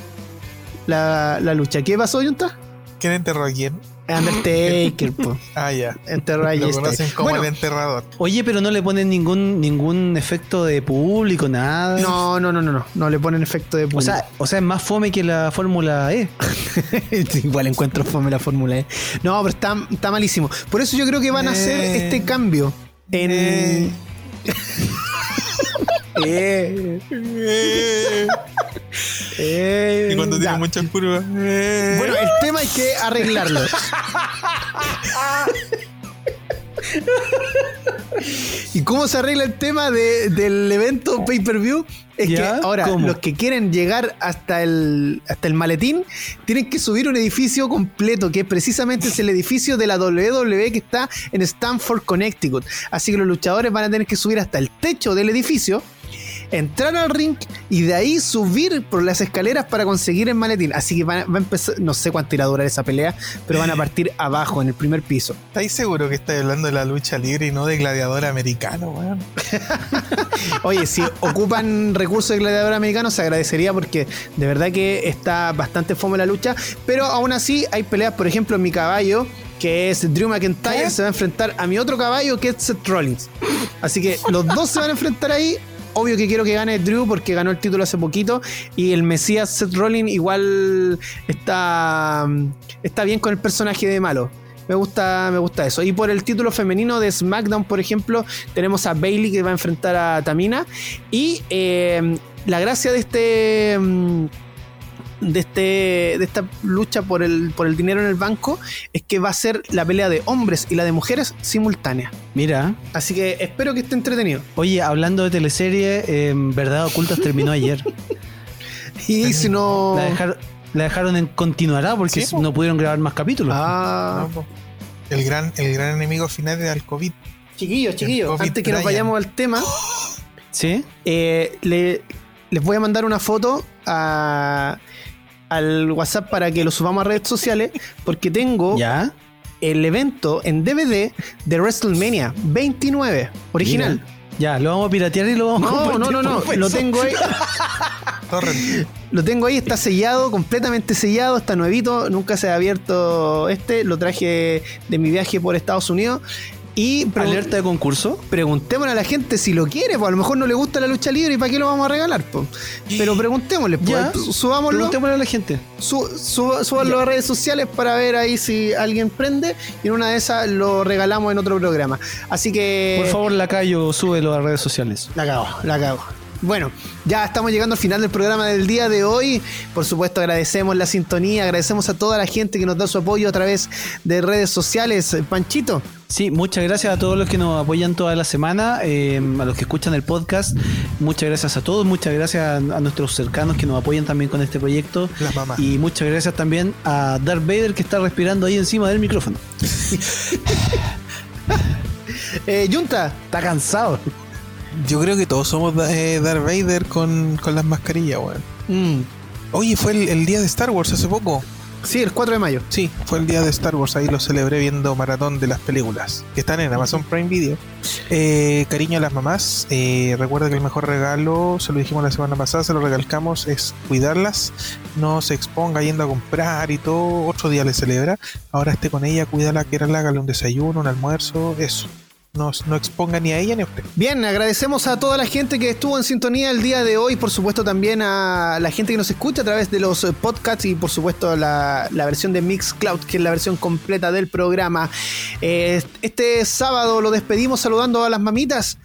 la, la lucha. ¿Qué pasó, Junta? ¿Quién enterró a quién? Undertaker, po. Ah, ya. Enterró a Lo conocen como Bueno, el enterrador. Oye, pero no le ponen ningún ningún efecto de público, nada. no, no, no, no, no. No le ponen efecto de O público. sea, o sea, es más fome que la Fórmula E. Igual encuentro fome la Fórmula E. No, pero está, está malísimo. Por eso yo creo que van a hacer Eh. este cambio en. Eh. Eh, eh, Y cuando tiene muchas curvas. eh. Bueno, el tema hay que arreglarlo. ¿Y cómo se arregla el tema de- del evento pay-per-view? Es ¿Ya? que ahora ¿Cómo? los que quieren llegar hasta el, hasta el maletín tienen que subir un edificio completo, que precisamente es el edificio de la WWE que está en Stanford, Connecticut. Así que los luchadores van a tener que subir hasta el techo del edificio entrar al ring y de ahí subir por las escaleras para conseguir el maletín. Así que va, va a empezar, no sé cuánto irá a durar esa pelea, pero van a partir abajo, en el primer piso. ¿Estáis seguro que estáis hablando de la lucha libre y no de gladiador americano, weón? Oye, si ocupan recursos de gladiador americano, se agradecería porque de verdad que está bastante fome la lucha. Pero aún así, hay peleas, por ejemplo, mi caballo, que es Drew McIntyre, se va a enfrentar a mi otro caballo, que es Seth Rollins. Así que los dos se van a enfrentar ahí. Obvio que quiero que gane Drew porque ganó el título hace poquito. Y el Mesías Seth Rollins igual está, está bien con el personaje de malo. Me gusta, me gusta eso. Y por el título femenino de SmackDown, por ejemplo, tenemos a Bailey que va a enfrentar a Tamina. Y eh, la gracia de este. De, este, de esta lucha por el, por el dinero en el banco es que va a ser la pelea de hombres y la de mujeres simultánea. Mira. Así que espero que esté entretenido. Oye, hablando de teleserie, eh, Verdad Ocultas terminó ayer. Y si no. La, dejar- la dejaron en continuará porque Sí, no pudieron grabar más capítulos. Ah, No, el, gran, el gran enemigo final era el COVID. chiquillos, chiquillos, COVID antes que nos vayamos al tema. ¿Sí? Eh, le- les voy a mandar una foto a- al WhatsApp para que lo subamos a redes sociales, porque tengo ¿Ya? el evento en DVD de WrestleMania 29, original. Mira. Ya, lo vamos a piratear y lo vamos a No, compartir no, no, no, por lo tengo ahí, lo tengo ahí, está sellado, completamente sellado, está nuevito, nunca se ha abierto este, lo traje de mi viaje por Estados Unidos. Y Alerta de concurso. preguntémosle a la gente si lo quiere, pues a lo mejor no le gusta la lucha libre y para qué lo vamos a regalar, pues. Pero preguntémosle, pues, Ya. subámoslo, Preguntémosle a la gente. su, su- súbanlo a redes sociales para ver ahí si alguien prende y en una de esas lo regalamos en otro programa. Así que... Por favor, Lacayo, súbelo a redes sociales. La cago, la cago. Bueno, ya estamos llegando al final del programa del día de hoy. Por supuesto, agradecemos la sintonía, agradecemos a toda la gente que nos da su apoyo a través de redes sociales. Panchito, Sí, muchas gracias a todos los que nos apoyan toda la semana, eh, a los que escuchan el podcast. Muchas gracias a todos, muchas gracias a, a nuestros cercanos que nos apoyan también con este proyecto. Las mamás. Y muchas gracias también a Darth Vader que está respirando ahí encima del micrófono. eh, Junta, Está cansado. Yo creo que todos somos eh, Darth Vader con, con las mascarillas, weón. mm, Oye, fue el, el día de Star Wars hace poco. sí, el 4 de mayo. Sí, fue el día de Star Wars. Ahí lo celebré viendo maratón de las películas que están en Amazon Prime Video. Eh, cariño a las mamás. eh, recuerda que el mejor regalo, se lo dijimos la semana pasada, se lo recalcamos, es cuidarlas. No se exponga yendo a comprar y todo. Otro día le celebra. Ahora esté con ella, cuídala, que hágale un desayuno, un almuerzo, eso. No, no exponga ni a ella ni a usted. Bien, agradecemos a toda la gente que estuvo en sintonía el día de hoy, por supuesto también a la gente que nos escucha a través de los eh, podcasts y por supuesto la, la versión de Mixcloud, que es la versión completa del programa. Eh, este sábado lo despedimos saludando a las mamitas.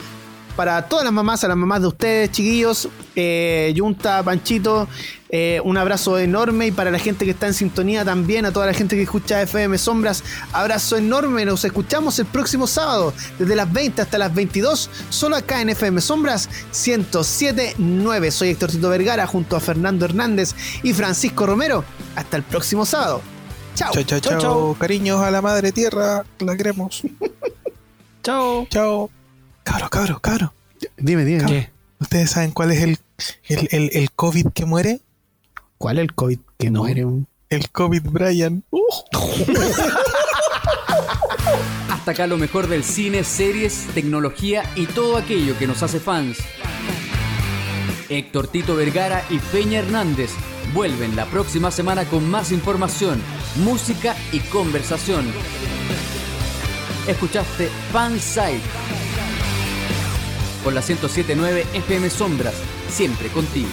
Para todas las mamás, a las mamás de ustedes, chiquillos, eh, Yunta, Panchito, eh, un abrazo enorme y para la gente que está en sintonía también, a toda la gente que escucha FM Sombras, abrazo enorme, nos escuchamos el próximo sábado desde las 20 hasta las 22, solo acá en FM Sombras 107.9. Soy Héctor Tito Vergara junto a Fernando Hernández y Francisco Romero. Hasta el próximo sábado. Chao. Chao, chao, Chao, chao. chao. Cariños a la madre tierra. La queremos. Chao. chao. Cabro, cabro, cabro. Dime, dime. ¿Qué? ¿Ustedes saben cuál es el, el, el, el COVID que muere? ¿Cuál es el COVID que No. muere? El COVID Brian. Hasta acá lo mejor del cine, series, tecnología y todo aquello que nos hace fans. Héctor Tito Vergara y Peña Hernández vuelven la próxima semana con más información, música y conversación. Escuchaste Fansite por la 1079 FM Sombras, siempre contigo.